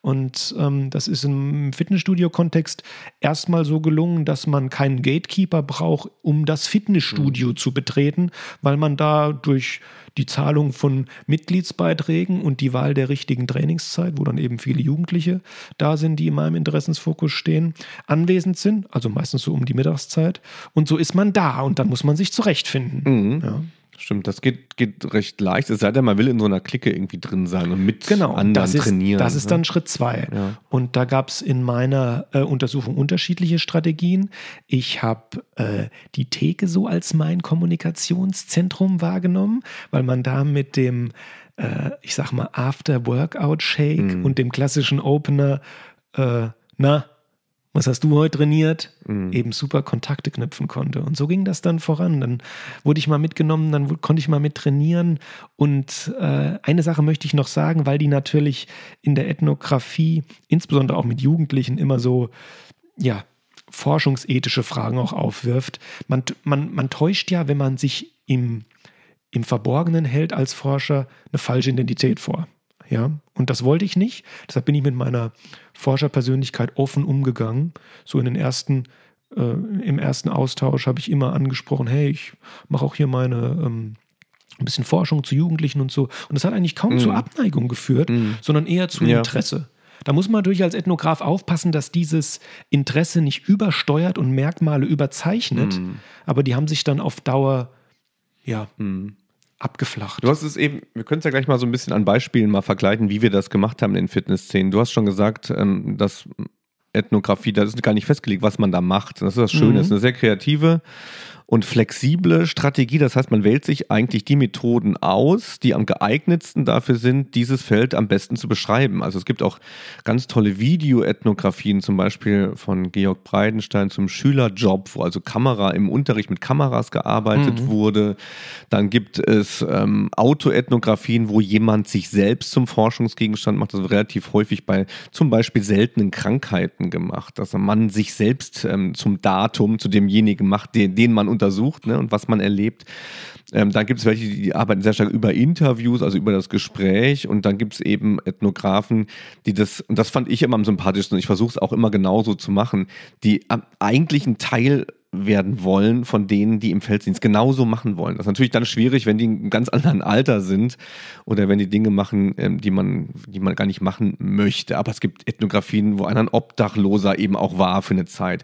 Und ähm, das ist im Fitnessstudio-Kontext erstmal so gelungen, dass man keinen Gatekeeper braucht, um das Fitnessstudio mhm. zu betreten, weil man da durch die Zahlung von Mitgliedsbeiträgen und die Wahl der richtigen Trainingszeit, wo dann eben viele Jugendliche da sind, die in meinem Interessensfokus stehen, anwesend sind, also meistens so um die Mittagszeit. Und so ist man da und dann muss man sich zurechtfinden. Mhm. Ja. Stimmt, das geht, geht recht leicht. Es sei denn, man will in so einer Clique irgendwie drin sein und mit genau, anderen das ist, trainieren. Das ist dann ne? Schritt zwei. Ja. Und da gab es in meiner äh, Untersuchung unterschiedliche Strategien. Ich habe äh, die Theke so als mein Kommunikationszentrum wahrgenommen, weil man da mit dem, äh, ich sag mal, After-Workout-Shake mhm. und dem klassischen Opener, äh, na, was hast du heute trainiert, mhm. eben super Kontakte knüpfen konnte. Und so ging das dann voran. Dann wurde ich mal mitgenommen, dann konnte ich mal mit trainieren. Und äh, eine Sache möchte ich noch sagen, weil die natürlich in der Ethnographie, insbesondere auch mit Jugendlichen, immer so, ja, forschungsethische Fragen auch aufwirft. Man, man, man täuscht ja, wenn man sich im, im Verborgenen hält als Forscher, eine falsche Identität vor. Ja, und das wollte ich nicht. Deshalb bin ich mit meiner Forscherpersönlichkeit offen umgegangen. So in den ersten, äh, im ersten Austausch habe ich immer angesprochen, hey, ich mache auch hier meine ähm, ein bisschen Forschung zu Jugendlichen und so. Und das hat eigentlich kaum mm. zu Abneigung geführt, mm. sondern eher zu ja. Interesse. Da muss man natürlich als Ethnograf aufpassen, dass dieses Interesse nicht übersteuert und Merkmale überzeichnet. Mm. Aber die haben sich dann auf Dauer, ja, mm abgeflacht. Du hast es eben, wir können es ja gleich mal so ein bisschen an Beispielen mal vergleichen, wie wir das gemacht haben in Fitnessszenen. Du hast schon gesagt, ähm, dass Ethnographie, da ist gar nicht festgelegt, was man da macht. Das ist das Schöne, mhm. das ist eine sehr kreative und flexible Strategie. Das heißt, man wählt sich eigentlich die Methoden aus, die am geeignetsten dafür sind, dieses Feld am besten zu beschreiben. Also es gibt auch ganz tolle Videoethnografien, zum Beispiel von Georg Breidenstein zum Schülerjob, wo also Kamera im Unterricht mit Kameras gearbeitet mhm. wurde. Dann gibt es ähm, Autoethnografien, wo jemand sich selbst zum Forschungsgegenstand macht. Das wird relativ häufig bei zum Beispiel seltenen Krankheiten gemacht, dass man sich selbst ähm, zum Datum, zu demjenigen macht, den, den man untersucht ne, und was man erlebt. Ähm, dann gibt es welche, die arbeiten sehr stark über Interviews, also über das Gespräch. Und dann gibt es eben Ethnografen, die das, und das fand ich immer am sympathischsten, und ich versuche es auch immer genauso zu machen, die am eigentlichen Teil werden wollen von denen, die im Felddienst genauso machen wollen. Das ist natürlich dann schwierig, wenn die in einem ganz anderen Alter sind oder wenn die Dinge machen, ähm, die man, die man gar nicht machen möchte. Aber es gibt Ethnografien, wo einer ein Obdachloser eben auch war für eine Zeit.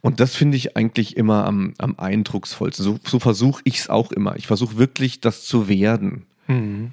Und das finde ich eigentlich immer am, am eindrucksvollsten. So, so versuche ich es auch immer. Ich versuche wirklich, das zu werden. Mhm.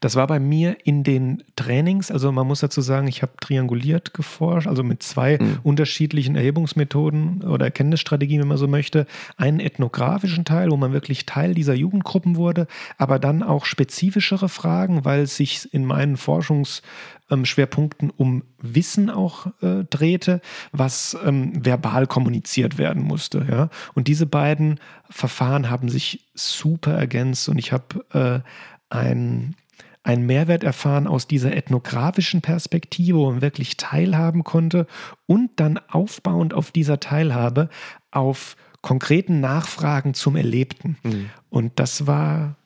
Das war bei mir in den Trainings, also man muss dazu sagen, ich habe trianguliert geforscht, also mit zwei mhm. unterschiedlichen Erhebungsmethoden oder Erkenntnisstrategien, wenn man so möchte. Einen ethnografischen Teil, wo man wirklich Teil dieser Jugendgruppen wurde, aber dann auch spezifischere Fragen, weil es sich in meinen Forschungsschwerpunkten um Wissen auch äh, drehte, was ähm, verbal kommuniziert werden musste. Ja? Und diese beiden Verfahren haben sich super ergänzt und ich habe äh, ein einen Mehrwert erfahren aus dieser ethnografischen Perspektive, wo man wirklich teilhaben konnte und dann aufbauend auf dieser Teilhabe auf konkreten Nachfragen zum Erlebten. Mhm. Und das war,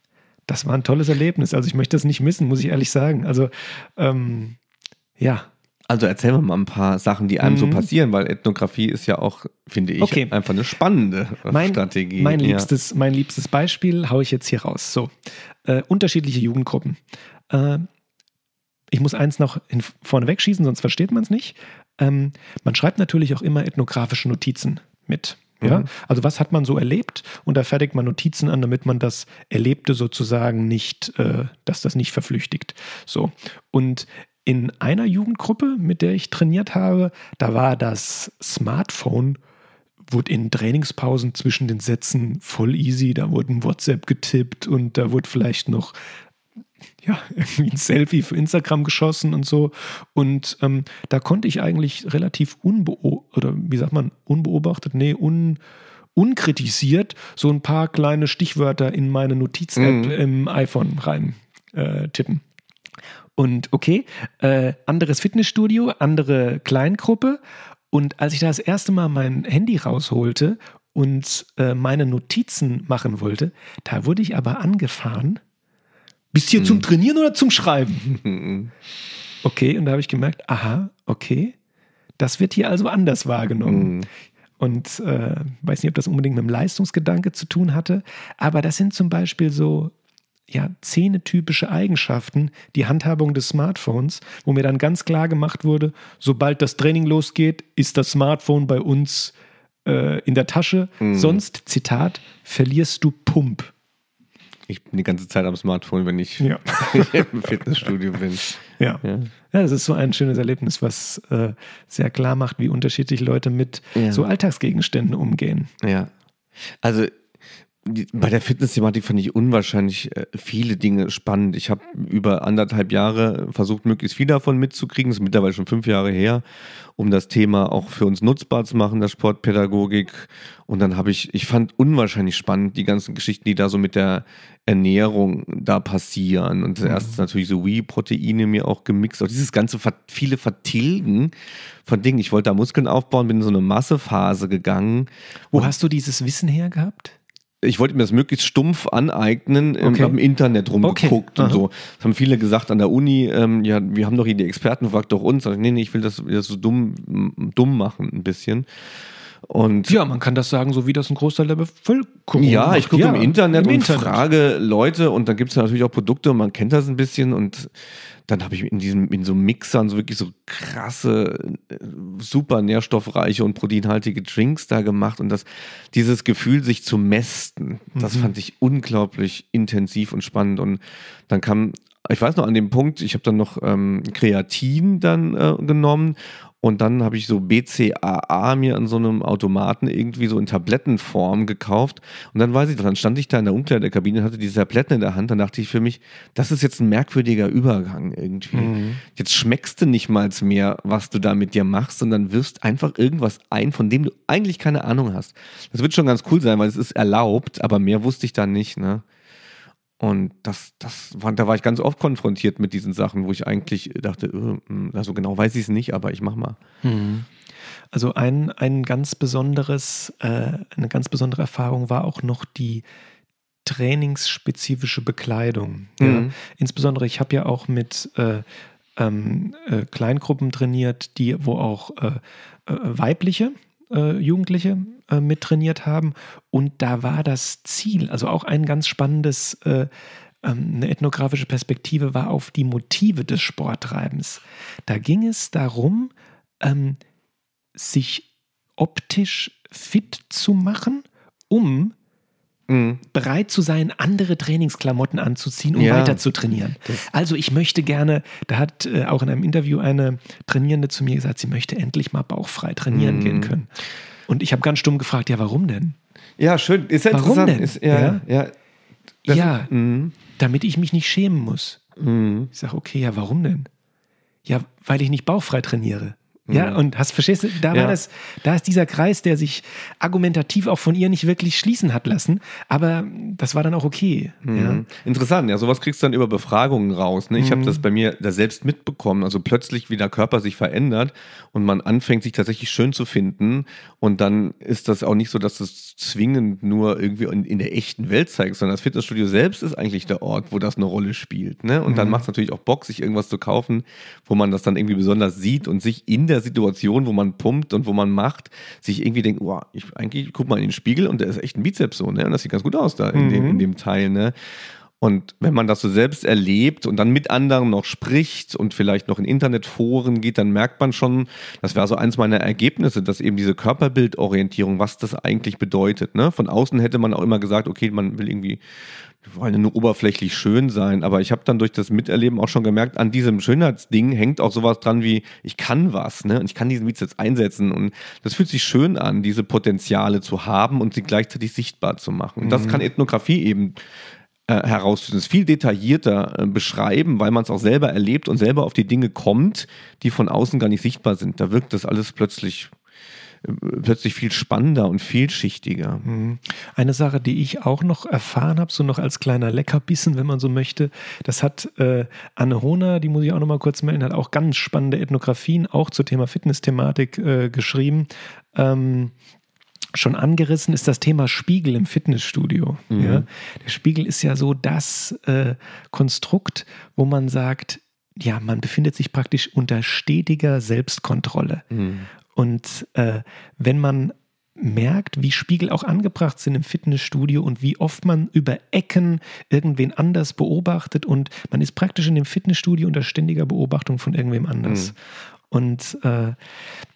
das war ein tolles Erlebnis. Also ich möchte das nicht missen, muss ich ehrlich sagen. Also ähm, ja. Also erzähl mir mal ein paar Sachen, die einem mhm. so passieren, weil Ethnographie ist ja auch, finde ich, okay. einfach eine spannende mein, Strategie. Mein liebstes, mein liebstes Beispiel haue ich jetzt hier raus. So, äh, unterschiedliche Jugendgruppen. Äh, ich muss eins noch in, vorne wegschießen, sonst versteht man es nicht. Ähm, man schreibt natürlich auch immer ethnografische Notizen mit. Ja? Mhm. Also was hat man so erlebt und da fertigt man Notizen an, damit man das Erlebte sozusagen nicht, äh, dass das nicht verflüchtigt. So. Und in einer Jugendgruppe, mit der ich trainiert habe, da war das Smartphone wurde in Trainingspausen zwischen den Sätzen voll easy, da wurde ein WhatsApp getippt und da wurde vielleicht noch ja, irgendwie ein Selfie für Instagram geschossen und so. Und ähm, da konnte ich eigentlich relativ unbeobachtet, oder wie sagt man, unbeobachtet, nee, un, unkritisiert so ein paar kleine Stichwörter in meine Notiz-App mhm. im iPhone rein äh, tippen. Und okay, äh, anderes Fitnessstudio, andere Kleingruppe. Und als ich da das erste Mal mein Handy rausholte und äh, meine Notizen machen wollte, da wurde ich aber angefahren. Bist du hier hm. zum Trainieren oder zum Schreiben? okay, und da habe ich gemerkt, aha, okay, das wird hier also anders wahrgenommen. Hm. Und äh, weiß nicht, ob das unbedingt mit dem Leistungsgedanke zu tun hatte, aber das sind zum Beispiel so ja, zähnetypische Eigenschaften, die Handhabung des Smartphones, wo mir dann ganz klar gemacht wurde, sobald das Training losgeht, ist das Smartphone bei uns äh, in der Tasche. Mhm. Sonst, Zitat, verlierst du Pump. Ich bin die ganze Zeit am Smartphone, wenn ich ja. im Fitnessstudio bin. Ja. ja. ja. das ist so ein schönes Erlebnis, was äh, sehr klar macht, wie unterschiedlich Leute mit ja. so Alltagsgegenständen umgehen. Ja. Also bei der Fitness-Thematik fand ich unwahrscheinlich äh, viele Dinge spannend. Ich habe über anderthalb Jahre versucht, möglichst viel davon mitzukriegen. Das ist mittlerweile schon fünf Jahre her, um das Thema auch für uns nutzbar zu machen, das Sportpädagogik. Und dann habe ich, ich fand unwahrscheinlich spannend die ganzen Geschichten, die da so mit der Ernährung da passieren. Und zuerst mhm. natürlich so Whey-Proteine mir auch gemixt. Auch dieses ganze viele Vertilgen von Dingen. Ich wollte da Muskeln aufbauen, bin in so eine Massephase gegangen. Wo hast du dieses Wissen her gehabt? Ich wollte mir das möglichst stumpf aneignen, ähm, okay. habe im Internet rumgeguckt okay. und so. Das haben viele gesagt an der Uni, ähm, ja, wir haben doch hier die Experten, fragt doch uns. Ich, nee, nee, ich will das, das so dumm, dumm machen ein bisschen. Und ja, man kann das sagen, so wie das ein Großteil der Bevölkerung Ja, ich gucke ja, im Internet im und Internet. frage Leute und dann gibt es natürlich auch Produkte und man kennt das ein bisschen und dann habe ich in diesem, in so Mixern so wirklich so krasse, äh, super nährstoffreiche und proteinhaltige Drinks da gemacht und das, dieses Gefühl, sich zu mästen, das mhm. fand ich unglaublich intensiv und spannend und dann kam ich weiß noch an dem Punkt, ich habe dann noch ähm, Kreatin dann äh, genommen und dann habe ich so BCAA mir an so einem Automaten irgendwie so in Tablettenform gekauft. Und dann weiß ich, dann stand ich da in der Umkleidekabine und hatte diese Tabletten in der Hand. Dann dachte ich für mich, das ist jetzt ein merkwürdiger Übergang irgendwie. Mhm. Jetzt schmeckst du nicht mal mehr, was du da mit dir machst, sondern wirfst einfach irgendwas ein, von dem du eigentlich keine Ahnung hast. Das wird schon ganz cool sein, weil es ist erlaubt, aber mehr wusste ich dann nicht, ne? Und das, das war, da war ich ganz oft konfrontiert mit diesen Sachen, wo ich eigentlich dachte, äh, also genau weiß ich es nicht, aber ich mach mal. Mhm. Also ein, ein ganz besonderes, äh, eine ganz besondere Erfahrung war auch noch die trainingsspezifische Bekleidung. Mhm. Ja. Insbesondere, ich habe ja auch mit äh, ähm, äh, Kleingruppen trainiert, die, wo auch äh, äh, weibliche äh, Jugendliche äh, mittrainiert haben. Und da war das Ziel, also auch ein ganz spannendes, äh, ähm, eine ethnografische Perspektive war auf die Motive des Sporttreibens. Da ging es darum, ähm, sich optisch fit zu machen, um mhm. bereit zu sein, andere Trainingsklamotten anzuziehen, um ja. weiter zu trainieren. Also ich möchte gerne, da hat äh, auch in einem Interview eine Trainierende zu mir gesagt, sie möchte endlich mal bauchfrei trainieren mhm. gehen können. Und ich habe ganz stumm gefragt, ja, warum denn? Ja, schön. Ist ja warum interessant. Denn? Ist, ja, ja, ja. Ja mhm. damit ich mich nicht schämen muss. Mhm. Ich sage, okay, ja, warum denn? Ja, weil ich nicht bauchfrei trainiere. Ja, mhm. und hast verstehst du, da war ja. das, da ist dieser Kreis, der sich argumentativ auch von ihr nicht wirklich schließen hat lassen, aber das war dann auch okay. Mhm. Ja. Interessant, ja, sowas kriegst du dann über Befragungen raus. Ne? Ich mhm. habe das bei mir da selbst mitbekommen, also plötzlich, wie der Körper sich verändert und man anfängt, sich tatsächlich schön zu finden und dann ist das auch nicht so, dass das zwingend nur irgendwie in, in der echten Welt zeigt, sondern das Fitnessstudio selbst ist eigentlich der Ort, wo das eine Rolle spielt. Ne? Und dann mhm. macht es natürlich auch Bock, sich irgendwas zu kaufen, wo man das dann irgendwie besonders sieht und sich in der der Situation, wo man pumpt und wo man macht, sich irgendwie denkt, oh, ich eigentlich guck mal in den Spiegel und der ist echt ein Bizeps so, ne? Und das sieht ganz gut aus da in, mhm. dem, in dem Teil, ne? Und wenn man das so selbst erlebt und dann mit anderen noch spricht und vielleicht noch in Internetforen geht, dann merkt man schon, das wäre so eins meiner Ergebnisse, dass eben diese Körperbildorientierung, was das eigentlich bedeutet. Ne? Von außen hätte man auch immer gesagt, okay, man will irgendwie wir wollen nur oberflächlich schön sein, aber ich habe dann durch das Miterleben auch schon gemerkt, an diesem Schönheitsding hängt auch sowas dran wie, ich kann was, ne? Und ich kann diesen Witz jetzt einsetzen. Und das fühlt sich schön an, diese Potenziale zu haben und sie gleichzeitig sichtbar zu machen. Und das mhm. kann Ethnographie eben äh, herausfinden, es viel detaillierter äh, beschreiben, weil man es auch selber erlebt und selber auf die Dinge kommt, die von außen gar nicht sichtbar sind. Da wirkt das alles plötzlich plötzlich viel spannender und vielschichtiger. Mhm. Eine Sache, die ich auch noch erfahren habe, so noch als kleiner Leckerbissen, wenn man so möchte, das hat äh, Anne Hohner, die muss ich auch noch mal kurz melden, hat auch ganz spannende Ethnografien, auch zum Thema Fitness-Thematik äh, geschrieben. Ähm, schon angerissen ist das Thema Spiegel im Fitnessstudio. Mhm. Ja? Der Spiegel ist ja so das äh, Konstrukt, wo man sagt, ja, man befindet sich praktisch unter stetiger Selbstkontrolle. Mhm. Und äh, wenn man merkt, wie Spiegel auch angebracht sind im Fitnessstudio und wie oft man über Ecken irgendwen anders beobachtet und man ist praktisch in dem Fitnessstudio unter ständiger Beobachtung von irgendwem anders. Mhm. Und äh,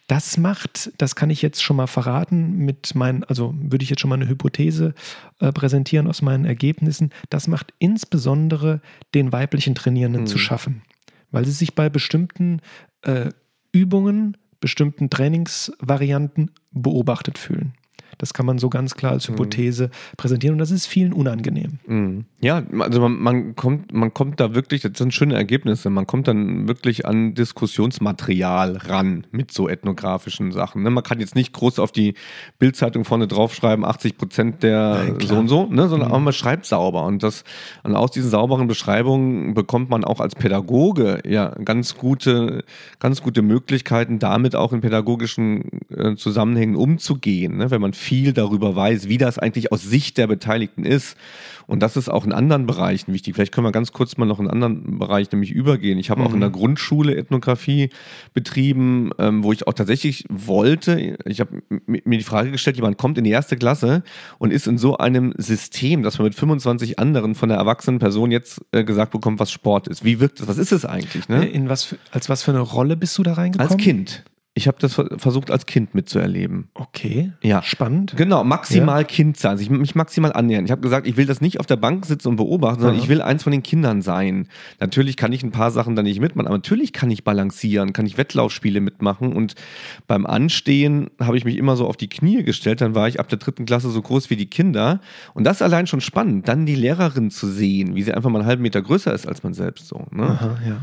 das macht, das kann ich jetzt schon mal verraten, mit meinen, also würde ich jetzt schon mal eine Hypothese äh, präsentieren aus meinen Ergebnissen, das macht insbesondere den weiblichen Trainierenden mhm. zu schaffen, weil sie sich bei bestimmten äh, Übungen bestimmten Trainingsvarianten beobachtet fühlen. Das kann man so ganz klar als mhm. Hypothese mhm. präsentieren und das ist vielen unangenehm. Mhm. Ja, also man, man, kommt, man kommt da wirklich, das sind schöne Ergebnisse, man kommt dann wirklich an Diskussionsmaterial ran mit so ethnografischen Sachen. Ne? Man kann jetzt nicht groß auf die Bildzeitung vorne draufschreiben, 80 Prozent der Nein, so und so, ne? sondern mhm. man schreibt sauber und das und aus diesen sauberen Beschreibungen bekommt man auch als Pädagoge ja ganz gute, ganz gute Möglichkeiten, damit auch in pädagogischen äh, Zusammenhängen umzugehen, ne? wenn man viel darüber weiß, wie das eigentlich aus Sicht der Beteiligten ist. Und das ist auch in anderen Bereichen wichtig. Vielleicht können wir ganz kurz mal noch in einen anderen Bereich nämlich übergehen. Ich habe mhm. auch in der mhm. Grundschule Ethnographie betrieben, ähm, wo ich auch tatsächlich wollte, ich habe mir die Frage gestellt, jemand kommt in die erste Klasse und ist in so einem System, dass man mit 25 anderen von der erwachsenen Person jetzt äh, gesagt bekommt, was Sport ist. Wie wirkt das? Was ist es eigentlich? Ne? In was für, als was für eine Rolle bist du da reingekommen? Als Kind. Ich habe das versucht als Kind mitzuerleben. Okay. Ja. Spannend. Genau, maximal ja. Kind sein. Also ich mich maximal annähern. Ich habe gesagt, ich will das nicht auf der Bank sitzen und beobachten, sondern Aha. ich will eins von den Kindern sein. Natürlich kann ich ein paar Sachen da nicht mitmachen, aber natürlich kann ich balancieren, kann ich Wettlaufspiele mitmachen. Und beim Anstehen habe ich mich immer so auf die Knie gestellt. Dann war ich ab der dritten Klasse so groß wie die Kinder. Und das ist allein schon spannend, dann die Lehrerin zu sehen, wie sie einfach mal einen halben Meter größer ist als man selbst so. Ne? Aha, ja.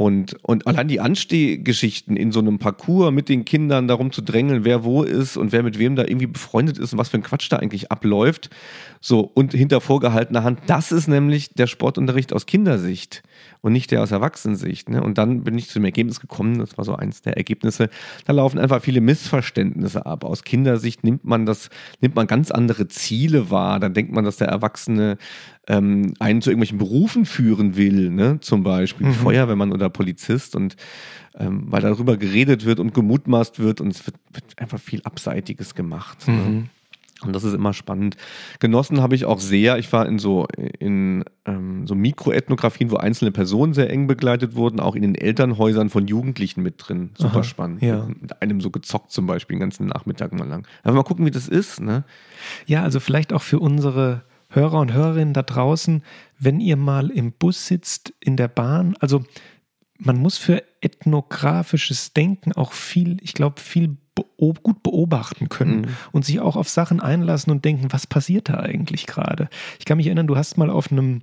Und, und allein die Anstehgeschichten in so einem Parcours mit den Kindern darum zu drängeln, wer wo ist und wer mit wem da irgendwie befreundet ist und was für ein Quatsch da eigentlich abläuft. So, und hinter vorgehaltener Hand, das ist nämlich der Sportunterricht aus Kindersicht und nicht der aus Erwachsenensicht. Ne? Und dann bin ich zu dem Ergebnis gekommen, das war so eins der Ergebnisse, da laufen einfach viele Missverständnisse ab. Aus Kindersicht nimmt man das, nimmt man ganz andere Ziele wahr. Dann denkt man, dass der Erwachsene ähm, einen zu irgendwelchen Berufen führen will, ne? zum Beispiel mhm. Feuerwehrmann oder Polizist und ähm, weil darüber geredet wird und gemutmaßt wird und es wird, wird einfach viel Abseitiges gemacht. Ne? Mhm. Ne? Und das ist immer spannend. Genossen habe ich auch sehr. Ich war in so in ähm, so Mikroethnografien, wo einzelne Personen sehr eng begleitet wurden, auch in den Elternhäusern von Jugendlichen mit drin. Super Aha, spannend. Ja. Mit einem so gezockt zum Beispiel den ganzen Nachmittag mal lang. Aber mal gucken, wie das ist. Ne? Ja, also vielleicht auch für unsere Hörer und Hörerinnen da draußen, wenn ihr mal im Bus sitzt, in der Bahn, also man muss für ethnografisches Denken auch viel, ich glaube, viel beob gut beobachten können mhm. und sich auch auf Sachen einlassen und denken, was passiert da eigentlich gerade? Ich kann mich erinnern, du hast mal auf einem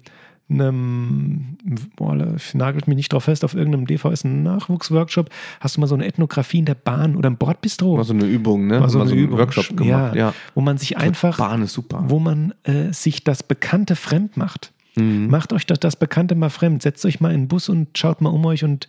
einem, boah, nagelt mich nicht drauf fest, auf irgendeinem DVS-Nachwuchsworkshop, hast du mal so eine Ethnographie in der Bahn oder im Bordbistro? War so eine Übung, ne? War so, eine so Übung. Workshop gemacht, ja, ja. Wo man sich einfach, Bahn ist super. wo man äh, sich das Bekannte fremd macht. Mhm. Macht euch das, das Bekannte mal fremd. Setzt euch mal in den Bus und schaut mal um euch und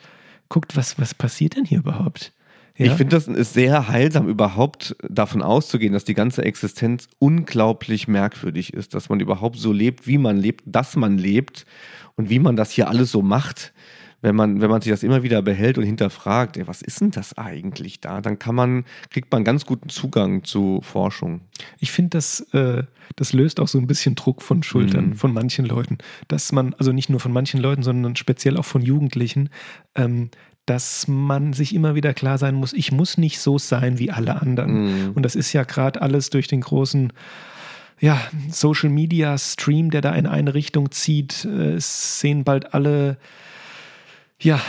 guckt, was, was passiert denn hier überhaupt? Ja? Ich finde, das ist sehr heilsam, überhaupt davon auszugehen, dass die ganze Existenz unglaublich merkwürdig ist, dass man überhaupt so lebt, wie man lebt, dass man lebt und wie man das hier alles so macht. Wenn man, wenn man sich das immer wieder behält und hinterfragt, ey, was ist denn das eigentlich da, dann kann man, kriegt man ganz guten Zugang zu Forschung. Ich finde, das, äh, das löst auch so ein bisschen Druck von Schultern mhm. von manchen Leuten. Dass man, also nicht nur von manchen Leuten, sondern speziell auch von Jugendlichen, ähm, dass man sich immer wieder klar sein muss, ich muss nicht so sein wie alle anderen. Mhm. Und das ist ja gerade alles durch den großen ja, Social Media Stream, der da in eine Richtung zieht. Äh, es sehen bald alle ja,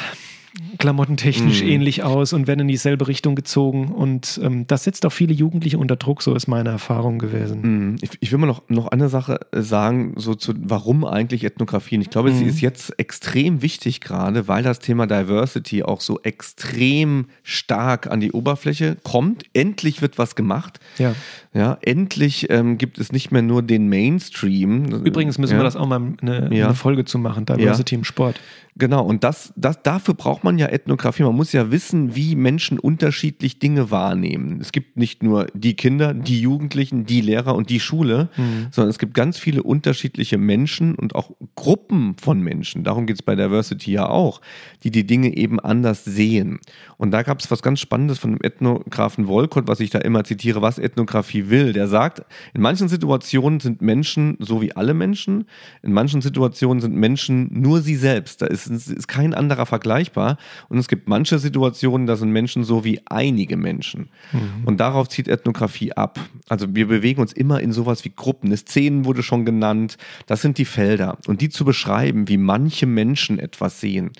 klamottentechnisch mm. ähnlich aus und werden in dieselbe Richtung gezogen. Und ähm, das setzt auch viele Jugendliche unter Druck, so ist meine Erfahrung gewesen. Mm. Ich, ich, will mal noch, noch eine Sache äh, sagen, so zu warum eigentlich Ethnographie. Und ich glaube, mm. sie ist jetzt extrem wichtig gerade, weil das Thema Diversity auch so extrem stark an die Oberfläche kommt. Endlich wird was gemacht. Ja. Ja, endlich ähm, gibt es nicht mehr nur den Mainstream. Übrigens müssen ja. wir das auch mal eine, ja. eine Folge zu machen, Diversity im Sport. Genau, und das, das, dafür braucht man ja Ethnographie. Man muss ja wissen, wie Menschen unterschiedlich Dinge wahrnehmen. Es gibt nicht nur die Kinder, die Jugendlichen, die Lehrer und die Schule, mhm. sondern es gibt ganz viele unterschiedliche Menschen und auch Gruppen von Menschen. Darum geht es bei Diversity ja auch, die die Dinge eben anders sehen. Und da gab es was ganz Spannendes von dem Ethnografen Wolcott, was ich da immer zitiere, was Ethnographie will. Der sagt, in manchen Situationen sind Menschen so wie alle Menschen, in manchen Situationen sind Menschen nur sie selbst. Da ist ist kein anderer vergleichbar. Und es gibt manche Situationen, da sind Menschen so wie einige Menschen. Mhm. Und darauf zieht Ethnographie ab. Also wir bewegen uns immer in sowas wie Gruppen. Szenen wurde schon genannt. Das sind die Felder. Und die zu beschreiben, wie manche Menschen etwas sehen,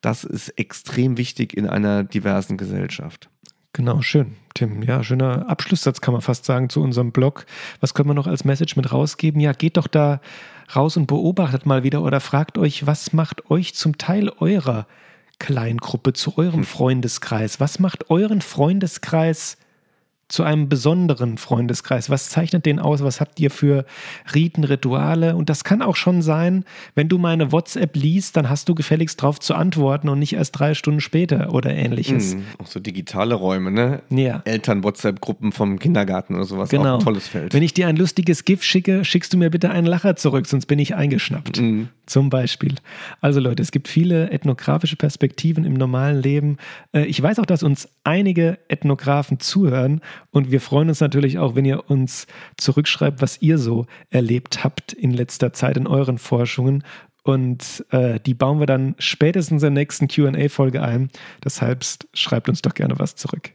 das ist extrem wichtig in einer diversen Gesellschaft. Genau, schön, Tim. Ja, schöner Abschlusssatz kann man fast sagen zu unserem Blog. Was können wir noch als Message mit rausgeben? Ja, geht doch da raus und beobachtet mal wieder oder fragt euch, was macht euch zum Teil eurer Kleingruppe, zu eurem hm. Freundeskreis? Was macht euren Freundeskreis zu einem besonderen Freundeskreis? Was zeichnet den aus? Was habt ihr für Riten, Rituale? Und das kann auch schon sein, wenn du meine WhatsApp liest, dann hast du gefälligst drauf zu antworten und nicht erst drei Stunden später oder ähnliches. Mhm, auch so digitale Räume, ne? Ja. Eltern-WhatsApp-Gruppen vom Kindergarten oder sowas. Genau. Auch ein tolles Feld. Wenn ich dir ein lustiges GIF schicke, schickst du mir bitte einen Lacher zurück, sonst bin ich eingeschnappt. Mhm. Zum Beispiel. Also Leute, es gibt viele ethnografische Perspektiven im normalen Leben. Äh, ich weiß auch, dass uns einige Ethnografen zuhören und wir freuen uns natürlich auch, wenn ihr uns zurückschreibt, was ihr so erlebt habt in letzter Zeit in euren Forschungen. Und äh, die bauen wir dann spätestens in der nächsten QA-Folge ein. Deshalb schreibt uns doch gerne was zurück.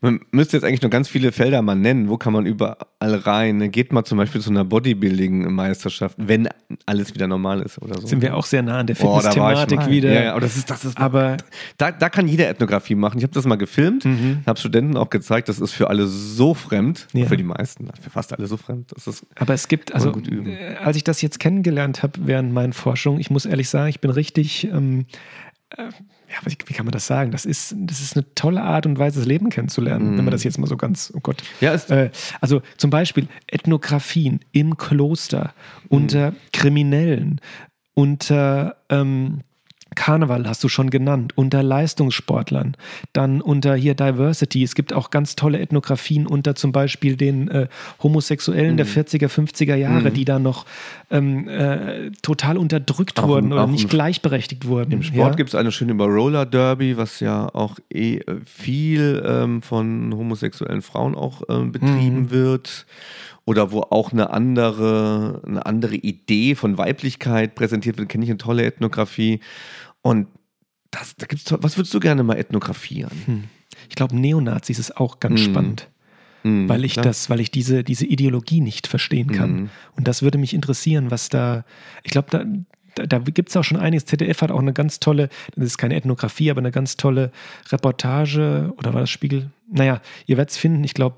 Man müsste jetzt eigentlich nur ganz viele Felder mal nennen. Wo kann man überall rein? Geht mal zum Beispiel zu einer Bodybuilding-Meisterschaft, wenn alles wieder normal ist oder so. Sind wir auch sehr nah an der Fitness-Thematik oh, wieder. Ja, ja, aber das ist, das ist, aber da, da kann jeder Ethnografie machen. Ich habe das mal gefilmt, mhm. habe Studenten auch gezeigt, das ist für alle so fremd, ja. für die meisten, für fast alle so fremd. Das ist aber es gibt, also äh, als ich das jetzt kennengelernt habe während meinen Forschungen, ich muss ehrlich sagen, ich bin richtig ähm, äh, ja, wie, wie, kann man das sagen? Das ist, das ist eine tolle Art und Weise, das Leben kennenzulernen, mm. wenn man das jetzt mal so ganz, oh Gott. Ja, äh, also zum Beispiel Ethnografien im Kloster, mm. unter Kriminellen, unter ähm, Karneval hast du schon genannt, unter Leistungssportlern, dann unter hier Diversity. Es gibt auch ganz tolle Ethnografien unter zum Beispiel den äh, Homosexuellen mhm. der 40er, 50er Jahre, mhm. die da noch ähm, äh, total unterdrückt auch wurden im, oder nicht gleichberechtigt wurden. Im Sport ja? gibt es eine schöne über Roller Derby, was ja auch eh viel ähm, von homosexuellen Frauen auch ähm, betrieben mhm. wird. oder wo auch eine andere, eine andere Idee von Weiblichkeit präsentiert wird, kenne ich eine tolle Ethnografie. Und das, da gibt's, was würdest du gerne mal ethnografieren? Hm. Ich glaube, Neonazis ist auch ganz hm. spannend. Hm, weil ich klar. das, weil ich diese, diese Ideologie nicht verstehen kann. Hm. Und das würde mich interessieren, was da, ich glaube, da, da, da gibt es auch schon einiges. ZDF hat auch eine ganz tolle, das ist keine Ethnografie, aber eine ganz tolle Reportage, oder war das Spiegel? Naja, ihr werdet es finden, ich glaube,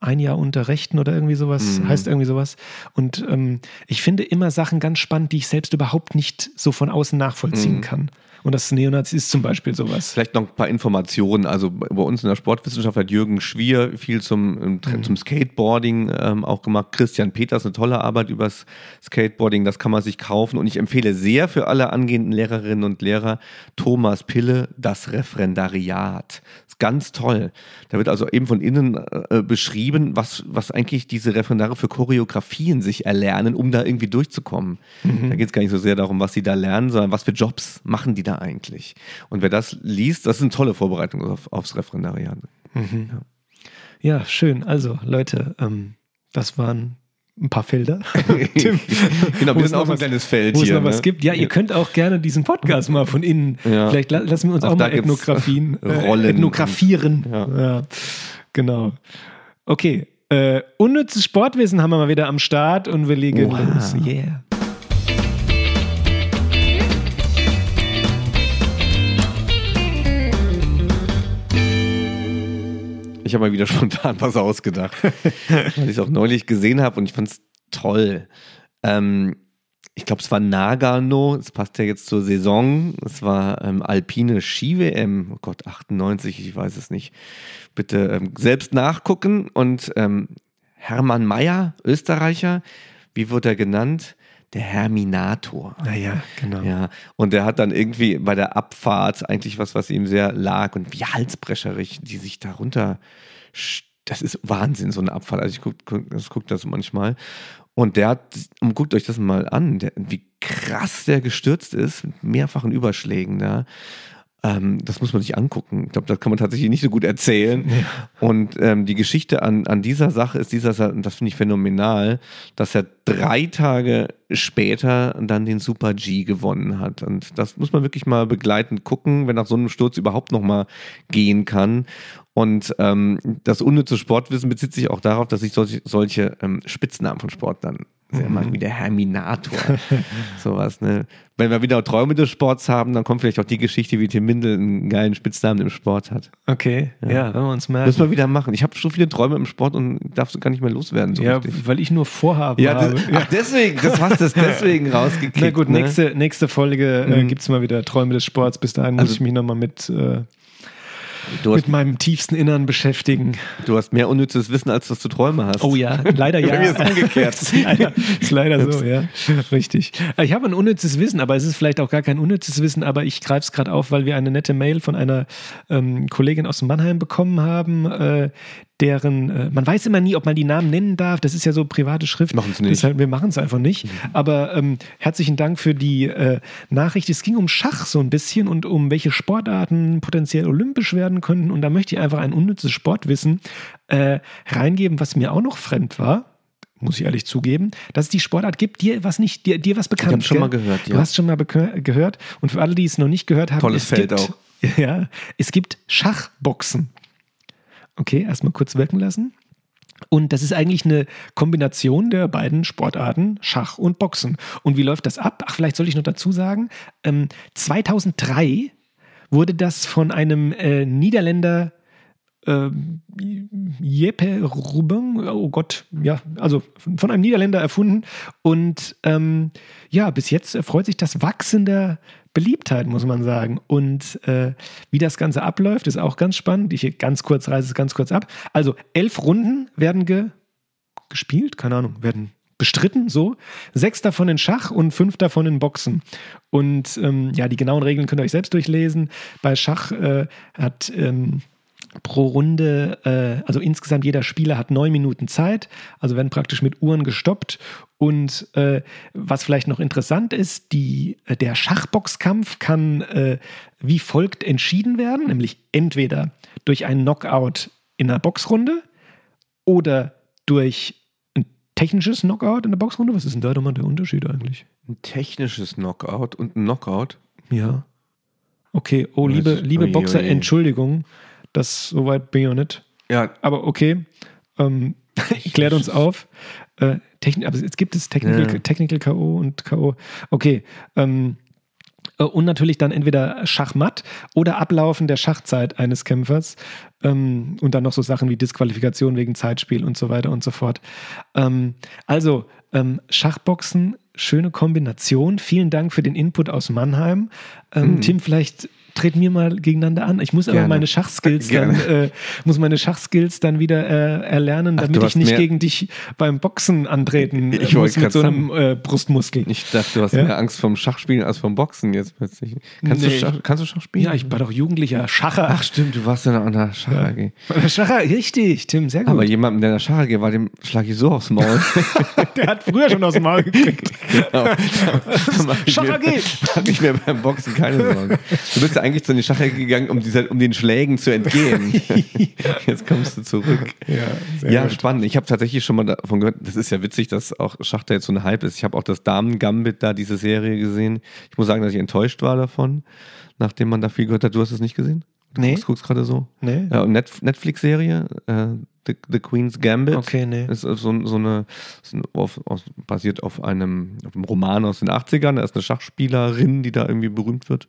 ein Jahr unter Rechten oder irgendwie sowas, mhm. heißt irgendwie sowas. Und ähm, ich finde immer Sachen ganz spannend, die ich selbst überhaupt nicht so von außen nachvollziehen mhm. kann. Und das Neonazi ist zum Beispiel sowas. Vielleicht noch ein paar Informationen. Also bei uns in der Sportwissenschaft hat Jürgen Schwier viel zum, mhm. zum Skateboarding ähm, auch gemacht. Christian Peters eine tolle Arbeit übers Skateboarding. Das kann man sich kaufen. Und ich empfehle sehr für alle angehenden Lehrerinnen und Lehrer Thomas Pille, das Referendariat. Das ist ganz toll. Da wird also eben von innen äh, beschrieben, was, was eigentlich diese Referendare für Choreografien sich erlernen, um da irgendwie durchzukommen. Mhm. Da geht es gar nicht so sehr darum, was sie da lernen, sondern was für Jobs machen die da eigentlich? Und wer das liest, das ist eine tolle Vorbereitung auf, aufs Referendariat. Mhm. Ja. ja. schön. Also, Leute, ähm, das waren ein paar Felder. genau, wir sind auch ein kleines Feld wo hier. Wo es noch ne? was gibt. Ja, ihr könnt auch gerne diesen Podcast mal von innen. Ja. Vielleicht lassen wir uns auch, auch mal Ethnografien äh, Rollen ethnografieren. Ja. ja. genau. Okay. Äh, unnützes Sportwissen haben wir mal wieder am Start und wir legen wow. los. Yeah. Ich habe mal wieder spontan was ausgedacht, weil ich es auch neulich gesehen habe und ich fand es toll. Ähm, ich glaube, es war Nagano, es passt ja jetzt zur Saison. Es war ähm, alpine Ski-WM, oh Gott, 98, ich weiß es nicht. Bitte ähm, selbst nachgucken. Und ähm, Hermann Mayer, Österreicher, wie wird er genannt? Der Herminator. Naja, genau. Ja, und der hat dann irgendwie bei der Abfahrt eigentlich was, was ihm sehr lag und wie halsbrecherig, die sich darunter. Das ist Wahnsinn, so eine Abfahrt. Also ich gucke guck, guck das manchmal. Und der hat, und guckt euch das mal an, der, wie krass der gestürzt ist, mit mehrfachen Überschlägen da. Ähm, das muss man sich angucken. Ich glaube, das kann man tatsächlich nicht so gut erzählen. Ja. Und ähm, die Geschichte an, an dieser Sache ist dieser, das finde ich phänomenal, dass er drei Tage später dann den Super G gewonnen hat. Und das muss man wirklich mal begleitend gucken, wenn nach so einem Sturz überhaupt noch mal gehen kann. Und ähm, das unnütze Sportwissen bezieht sich auch darauf, dass ich solche, solche ähm, Spitznamen von Sportlern sehr mhm. mag, wie der Herminator. Sowas, ne? Wenn wir wieder Träume des Sports haben, dann kommt vielleicht auch die Geschichte, wie Tim Mindel einen geilen Spitznamen im Sport hat. Okay, ja, ja wenn wir uns merken. Müssen wir wieder machen. Ich habe so viele Träume im Sport und darf gar nicht mehr loswerden. So ja, richtig. weil ich nur Vorhaben ja, habe. Das, ach, deswegen, das hast du deswegen rausgekriegt. Na gut, ne? nächste, nächste Folge äh, mhm. gibt es mal wieder Träume des Sports. Bis dahin also, muss ich mich nochmal mit äh, mit meinem tiefsten Innern beschäftigen. Du hast mehr unnützes Wissen, als dass du Träume hast. Oh ja, leider ja. Bei mir ist umgekehrt. ist, leider, ist leider so, ja. Richtig. Ich habe ein unnützes Wissen, aber es ist vielleicht auch gar kein unnützes Wissen, aber ich greife es gerade auf, weil wir eine nette Mail von einer ähm, Kollegin aus Mannheim bekommen haben, äh, deren, äh, man weiß immer nie, ob man die Namen nennen darf. Das ist ja so private Schrift. Machen es nicht. Deshalb, wir machen es einfach nicht. Mhm. Aber ähm, herzlichen Dank für die äh, Nachricht. Es ging um Schach so ein bisschen und um welche Sportarten potenziell olympisch werden könnten. Und da möchte ich einfach ein unnützes Sportwissen äh, reingeben, was mir auch noch fremd war muss ich ehrlich zugeben, dass es die Sportart gibt, dir was nicht, dir, dir was bekannt. Ich habe schon mal gehört, ja. Du hast schon mal gehört. Und für alle, die es noch nicht gehört haben, Tolles Feld gibt, auch. Ja, es gibt Schachboxen. Okay, erstmal kurz wirken lassen. Und das ist eigentlich eine Kombination der beiden Sportarten, Schach und Boxen. Und wie läuft das ab? Ach, vielleicht soll ich noch dazu sagen, ähm, 2003 wurde das von einem äh, Niederländer äh, Jeppe Rubin, oh Gott, ja, also von einem Niederländer erfunden. Und ähm, ja, bis jetzt erfreut sich das wachsender Beliebtheit, muss man sagen. Und äh, wie das Ganze abläuft, ist auch ganz spannend. Ich ganz kurz reise es ganz kurz ab. Also elf Runden werden ge gespielt, keine Ahnung, werden bestritten, so. Sechs davon in Schach und fünf davon in Boxen. Und ähm, ja, die genauen Regeln könnt ihr euch selbst durchlesen. Bei Schach äh, hat ähm, pro Runde, äh, also insgesamt jeder Spieler hat neun Minuten Zeit, also werden praktisch mit Uhren gestoppt. Und äh, was vielleicht noch interessant ist, die, äh, der Schachboxkampf kann äh, wie folgt entschieden werden, nämlich entweder durch einen Knockout in einer Boxrunde oder durch einen technisches Knockout in der Boxrunde? Was ist denn da nochmal der Unterschied eigentlich? Ein technisches Knockout und ein Knockout. Ja. Okay, oh, liebe, liebe Boxer. Entschuldigung, das soweit bin ich noch nicht. Ja, Aber okay, ähm, klärt uns auf. Äh, Techn aber jetzt gibt es Technical, Ja. Technical K.O. und K.O. Okay. Ähm, äh, und natürlich dann entweder Schachmatt oder Ablaufen der Schachzeit eines Kämpfers. Ähm, und dann noch so Sachen wie Disqualifikation wegen Zeitspiel und so weiter und so fort. Ähm, also, ähm, Schachboxen, schöne Kombination. Vielen Dank für den Input aus Mannheim. Ähm, Tim, vielleicht treten wir mal gegeneinander an. Ich muss aber meine Schachskills dann, äh, muss meine Schachskills dann wieder äh, erlernen, Ach, damit ich nicht mehr- gegen dich beim Boxen antreten Ich muss mit so einem äh, Brustmuskel. ich dachte, du hast Ja? mehr Angst vom Schachspielen als vom Boxen jetzt plötzlich. Kannst, Nee. du, Schach, kannst du Schach spielen? Ja, ich war doch jugendlicher Schacher. Ach stimmt, du warst ja noch an der Schach AG. Schacher, richtig, Tim, sehr gut. Aber jemandem, der in der Schach AG war, dem schlage ich so aufs Maul. der hat früher schon dem Maul gekriegt. Genau. Da mach ich Schach mir- AG. Mach ich mir beim Boxen keine Sorgen. Du bist ja eigentlich zu den Schach AG gegangen, um, dieser, um den Schlägen zu entgehen. Jetzt kommst du zurück. Ja, Ja, spannend. Ich habe tatsächlich schon mal davon gehört, das ist ja witzig, dass auch Schach da jetzt so ein Hype ist. Ich habe auch das Damen-Gambit da, diese Serie gesehen. Ich muss sagen, dass ich enttäuscht war davon, nachdem man da viel gehört hat. Du hast es nicht gesehen? Du Nee. guckst, gerade so. Nee. Ja, Netflix-Serie, äh, The, The Queen's Gambit. Okay, nee. Ist so, so eine, ist auf, aus, basiert auf einem, auf einem Roman aus den 80ern. Da ist eine Schachspielerin, die da irgendwie berühmt wird.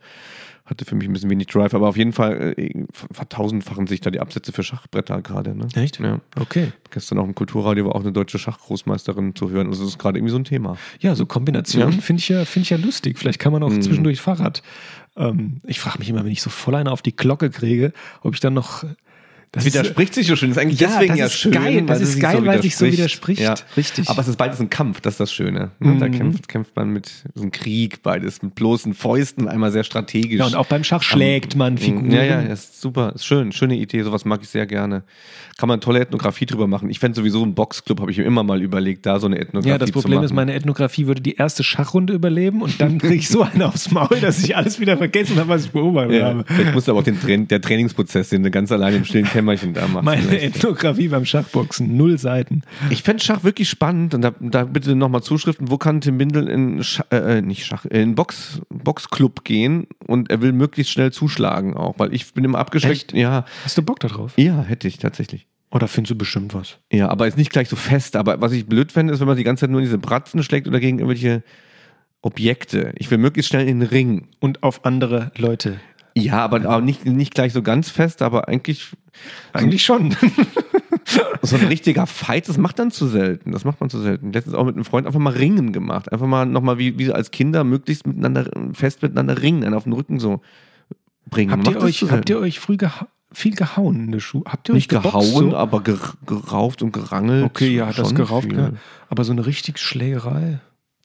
Hatte für mich ein bisschen wenig Drive, aber auf jeden Fall äh, vertausendfachen sich da die Absätze für Schachbretter gerade. Ne? Echt? Ja. Okay. Gestern auch im Kulturradio war auch eine deutsche Schachgroßmeisterin zu hören. Also das ist gerade irgendwie so ein Thema. Ja, so Kombinationen Ja. finde ich, ja, find ich ja lustig. Vielleicht kann man auch Mhm. zwischendurch Fahrrad. Ähm, ich frage mich immer, wenn ich so voll eine auf die Glocke kriege, ob ich dann noch. Das Das widerspricht sich so schön. Das ist eigentlich Ja, deswegen ja schön. geil. Das ist sich geil, weil sich so widerspricht. Ja. Richtig. Aber es ist beides ein Kampf, das ist das Schöne. ne? Da Mhm. kämpft, kämpft man mit so einem Krieg, beides mit bloßen Fäusten, einmal sehr strategisch. ja, und auch beim Schach schlägt man Figuren. Ja, ja, ist super, ist schön, schöne Idee, sowas mag ich sehr gerne. Kann man tolle Ethnografie drüber machen. Ich fände sowieso einen Boxclub, habe ich mir immer mal überlegt, da so eine Ethnografie Ja, das zu Problem machen. ist, meine Ethnografie würde die erste Schachrunde überleben und dann kriege ich so einen aufs Maul, dass ich alles wieder vergessen habe, was ich beobachtet ja, habe. vielleicht musst du aber auch den der Trainingsprozess, den du ganz alleine im stillen Kämmerchen da machst. Meine vielleicht. Ethnografie beim Schachboxen, null Seiten. Ich fände Schach wirklich spannend und da, da bitte nochmal Zuschriften, wo kann Tim Bindel in Schach, äh, nicht Schach, in Box, Boxclub gehen und er will möglichst schnell zuschlagen auch, weil ich bin immer abgeschreckt. Echt? Ja, Hast du Bock darauf? ja, hätte ich tatsächlich. Oder findest du bestimmt was? Ja, aber ist nicht gleich so fest. Aber was ich blöd fände, ist, wenn man die ganze Zeit nur in diese Bratzen schlägt oder gegen irgendwelche Objekte. Ich will möglichst schnell in den Ring. Und auf andere Leute. Ja, aber auch nicht, nicht gleich so ganz fest, aber eigentlich Eigentlich schon. so ein richtiger Fight, das macht dann zu selten. Das macht man zu selten. Letztens auch mit einem Freund einfach mal Ringen gemacht. Einfach mal nochmal wie, wie als Kinder möglichst miteinander, fest miteinander ringen, einen auf den Rücken so bringen. habt, ihr euch, habt ihr euch früh geha viel gehauen in der Schule? Habt ihr nicht euch geboxt gehauen, So? aber ger gerauft und gerangelt. Okay, ja, das gerauft. Ja. Aber so eine richtig Schlägerei.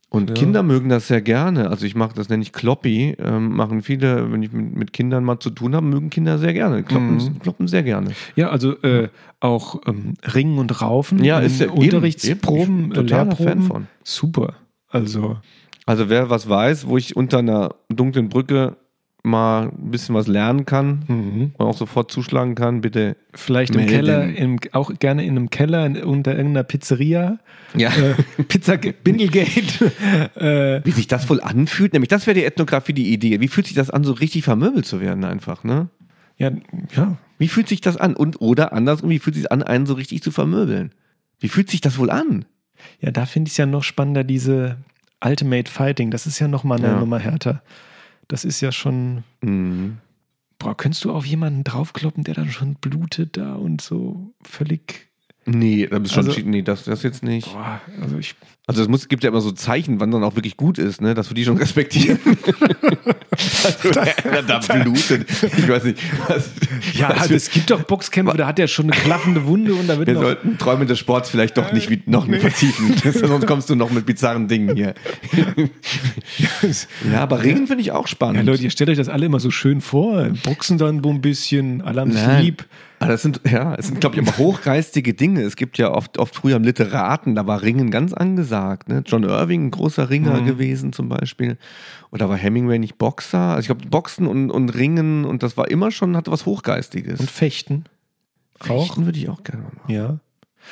Und Ja. Kinder mögen das sehr gerne. Also ich mache das nenne ich Kloppy. Ähm, machen viele, wenn ich mit, mit Kindern mal zu tun habe, mögen Kinder sehr gerne. Kloppen, Mhm. kloppen sehr gerne. Ja, also äh, auch ähm, Ringen und Raufen. Ja, ist ja Unterrichtsproben, Totaler Fan von. Super. Also, Also wer was weiß, wo ich unter einer dunklen Brücke mal ein bisschen was lernen kann mhm. und auch sofort zuschlagen kann, bitte. vielleicht im. Keller, im, auch gerne in einem Keller in, unter irgendeiner Pizzeria. Ja. Äh, Pizza Bindelgate. äh, Wie sich das wohl anfühlt, nämlich das wäre die Ethnografie, die Idee. Wie fühlt sich das an, so richtig vermöbelt zu werden einfach, ne? ja, ja. Wie fühlt sich das an? Und oder andersrum, wie fühlt sich an, einen so richtig zu vermöbeln? Wie fühlt sich das wohl an? Ja, da finde ich es ja noch spannender, diese Ultimate Fighting. Das ist ja noch mal eine Ja. Nummer härter. Das ist ja schon. Mhm. Boah, könntest du auf jemanden draufkloppen, der dann schon blutet da und so völlig. Nee, da bist schon Also- nee, das, das jetzt nicht. Boah, also ich. Also es muss, gibt ja immer so Zeichen, wann dann auch wirklich gut ist, ne? Dass wir die schon respektieren. also, wer da blutet. Ich weiß nicht. Was, Ja, was wir, es gibt doch Boxkämpfe, da hat er schon eine klaffende Wunde und da wird wir noch. sollten Träume des Sports vielleicht doch nicht wie- noch nicht vertiefen. Sonst kommst du noch mit bizarren Dingen hier. ja, aber Ringen finde ich auch spannend. Ja, Leute, ihr stellt euch das alle immer so schön vor. Boxen dann so ein bisschen, alle haben sich Nein. lieb. Aber das sind, ja, es sind, glaube ich, immer hochgeistige Dinge. Es gibt ja oft, oft früher im Literaten, da war Ringen ganz angesagt. Ne? John Irving, ein großer Ringer Mhm. gewesen zum Beispiel. Oder war Hemingway nicht Boxer? Also ich glaube, Boxen und, und Ringen und das war immer schon, hatte was Hochgeistiges. Und Fechten. Auch? Fechten würde ich auch gerne mal machen. Ja.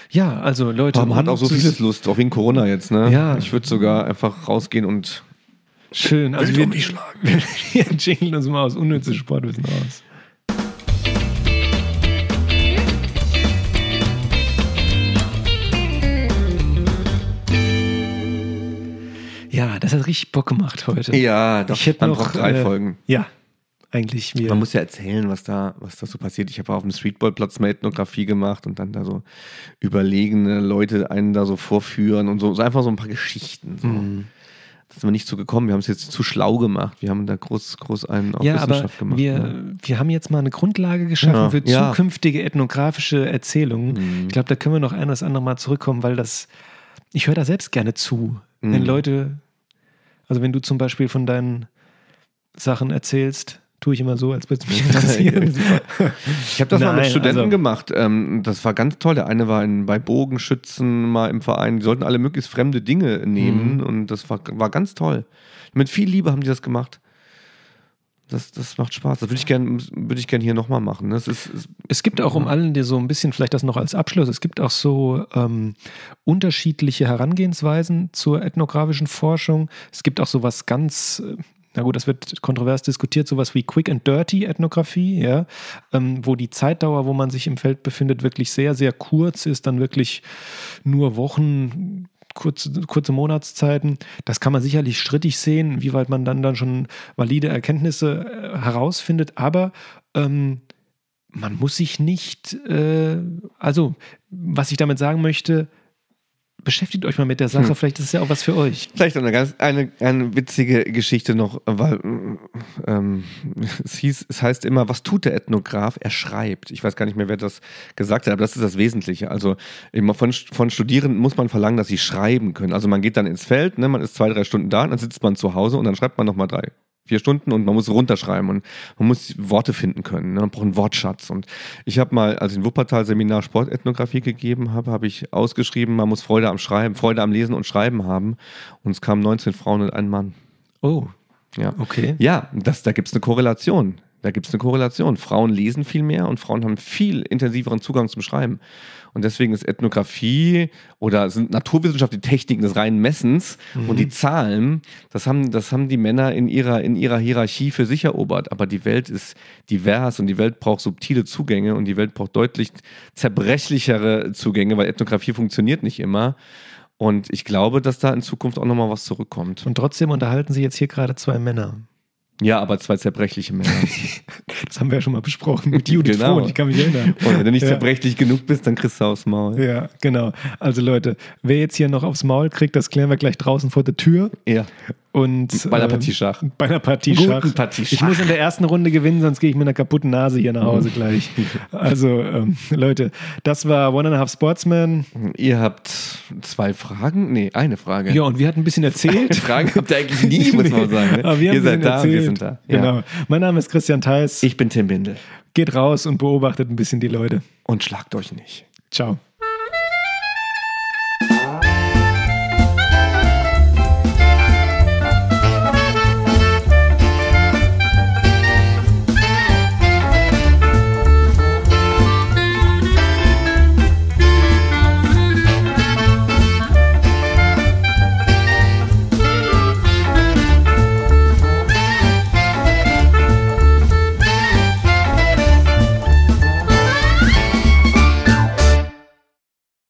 Ja, also Leute. Aber man hat auch so vieles Lust, auch wegen Corona jetzt, ne? Ja. Ich würde sogar einfach rausgehen und Schön. Also wir, um wir jingeln uns mal aus unnützes Sportwissen raus. Ja, das hat richtig Bock gemacht heute. Ja, doch, ich hätte man noch braucht drei äh, Folgen. Ja, eigentlich wir. Man muss ja erzählen, was da, was da so passiert. Ich habe auf dem Streetballplatz mal Ethnografie gemacht und dann da so überlegene Leute einen da so vorführen und so, so einfach so ein paar Geschichten. So. Mhm. Da sind wir nicht so gekommen. Wir haben es jetzt zu schlau gemacht. Wir haben da groß, groß einen auf ja, aber Wissenschaft gemacht. wir, ne? wir haben jetzt mal eine Grundlage geschaffen Ja, für ja. zukünftige ethnografische Erzählungen. Mhm. Ich glaube, da können wir noch ein oder das andere Mal zurückkommen, weil das, ich höre da selbst gerne zu. Wenn Mhm. Leute, also wenn du zum Beispiel von deinen Sachen erzählst, tue ich immer so, als würde es mich interessieren. Ich habe das mal mit Nein, Studenten also- gemacht. Ähm, das war ganz toll. Der eine war in, bei Bogenschützen mal im Verein. Die sollten alle möglichst fremde Dinge nehmen Mhm. und das war, war ganz toll. Mit viel Liebe haben die das gemacht. Das, das macht Spaß. Das würde ich gerne würd ich gern hier nochmal machen. Das ist, ist Es gibt auch um allen, die so ein bisschen, vielleicht das noch als Abschluss, es gibt auch so ähm, unterschiedliche Herangehensweisen zur ethnografischen Forschung. Es gibt auch sowas ganz, äh, na gut, das wird kontrovers diskutiert, sowas wie Quick and Dirty Ethnographie, ja, ähm, wo die Zeitdauer, wo man sich im Feld befindet, wirklich sehr, sehr kurz ist, dann wirklich nur Wochen, kurze, kurze Monatszeiten. Das kann man sicherlich strittig sehen, wie weit man dann, dann schon valide Erkenntnisse äh, herausfindet, aber ähm, man muss sich nicht, äh, also was ich damit sagen möchte, beschäftigt euch mal mit der Sache, Hm. vielleicht ist es ja auch was für euch. vielleicht eine ganz eine, eine witzige Geschichte noch, weil ähm, es hieß, es heißt immer, was tut der Ethnograph? Er schreibt. Ich weiß gar nicht mehr, wer das gesagt hat, aber das ist das Wesentliche. Also immer von, von Studierenden muss man verlangen, dass sie schreiben können. Also man geht dann ins Feld, ne, man ist zwei, drei Stunden da, dann sitzt man zu Hause und dann schreibt man nochmal drei, vier Stunden und man muss runterschreiben und man muss Worte finden können. Ne? Man braucht einen Wortschatz. Und ich habe mal, als ich ein Wuppertal-Seminar Sportethnographie gegeben habe, habe ich ausgeschrieben, man muss Freude am Schreiben, Freude am Lesen und Schreiben haben. Und es kamen 19 Frauen und ein Mann. Oh, Ja, okay. ja das, da gibt es eine Korrelation. Da gibt es eine Korrelation. Frauen lesen viel mehr und Frauen haben viel intensiveren Zugang zum Schreiben. Und deswegen ist Ethnographie oder sind Naturwissenschaft die Techniken des reinen Messens und die Zahlen, das haben, das haben die Männer in ihrer, in ihrer Hierarchie für sich erobert. Aber die Welt ist divers und die Welt braucht subtile Zugänge und die Welt braucht deutlich zerbrechlichere Zugänge, weil Ethnographie funktioniert nicht immer. Und ich glaube, dass da in Zukunft auch nochmal was zurückkommt. Und trotzdem unterhalten sich jetzt hier gerade zwei Männer. Ja, aber zwei zerbrechliche Männer. Das haben wir ja schon mal besprochen mit Judith Genau. Frohn, ich kann mich erinnern. Und wenn du nicht Ja. zerbrechlich genug bist, dann kriegst du aufs Maul. Ja, genau. Also Leute, wer jetzt hier noch aufs Maul kriegt, das klären wir gleich draußen vor der Tür. Ja. Und, Bei einer ähm, Partie Schach. Bei einer Partie Guten Schach. Partie Ich Schach. muss in der ersten Runde gewinnen, sonst gehe ich mit einer kaputten Nase hier nach Hause gleich. Also, ähm, Leute, das war One and a Half Sportsman. Ihr habt zwei Fragen? Nee, eine Frage. Ja, und wir hatten ein bisschen erzählt. Fragen habt ihr eigentlich nie, muss man sagen. Ne? Aber wir haben ihr seid da, erzählt. wir sind da. Ja. Genau. Mein Name ist Christian Theis. Ich bin Tim Bindel. Geht raus und beobachtet ein bisschen die Leute. Und schlagt euch nicht. Ciao.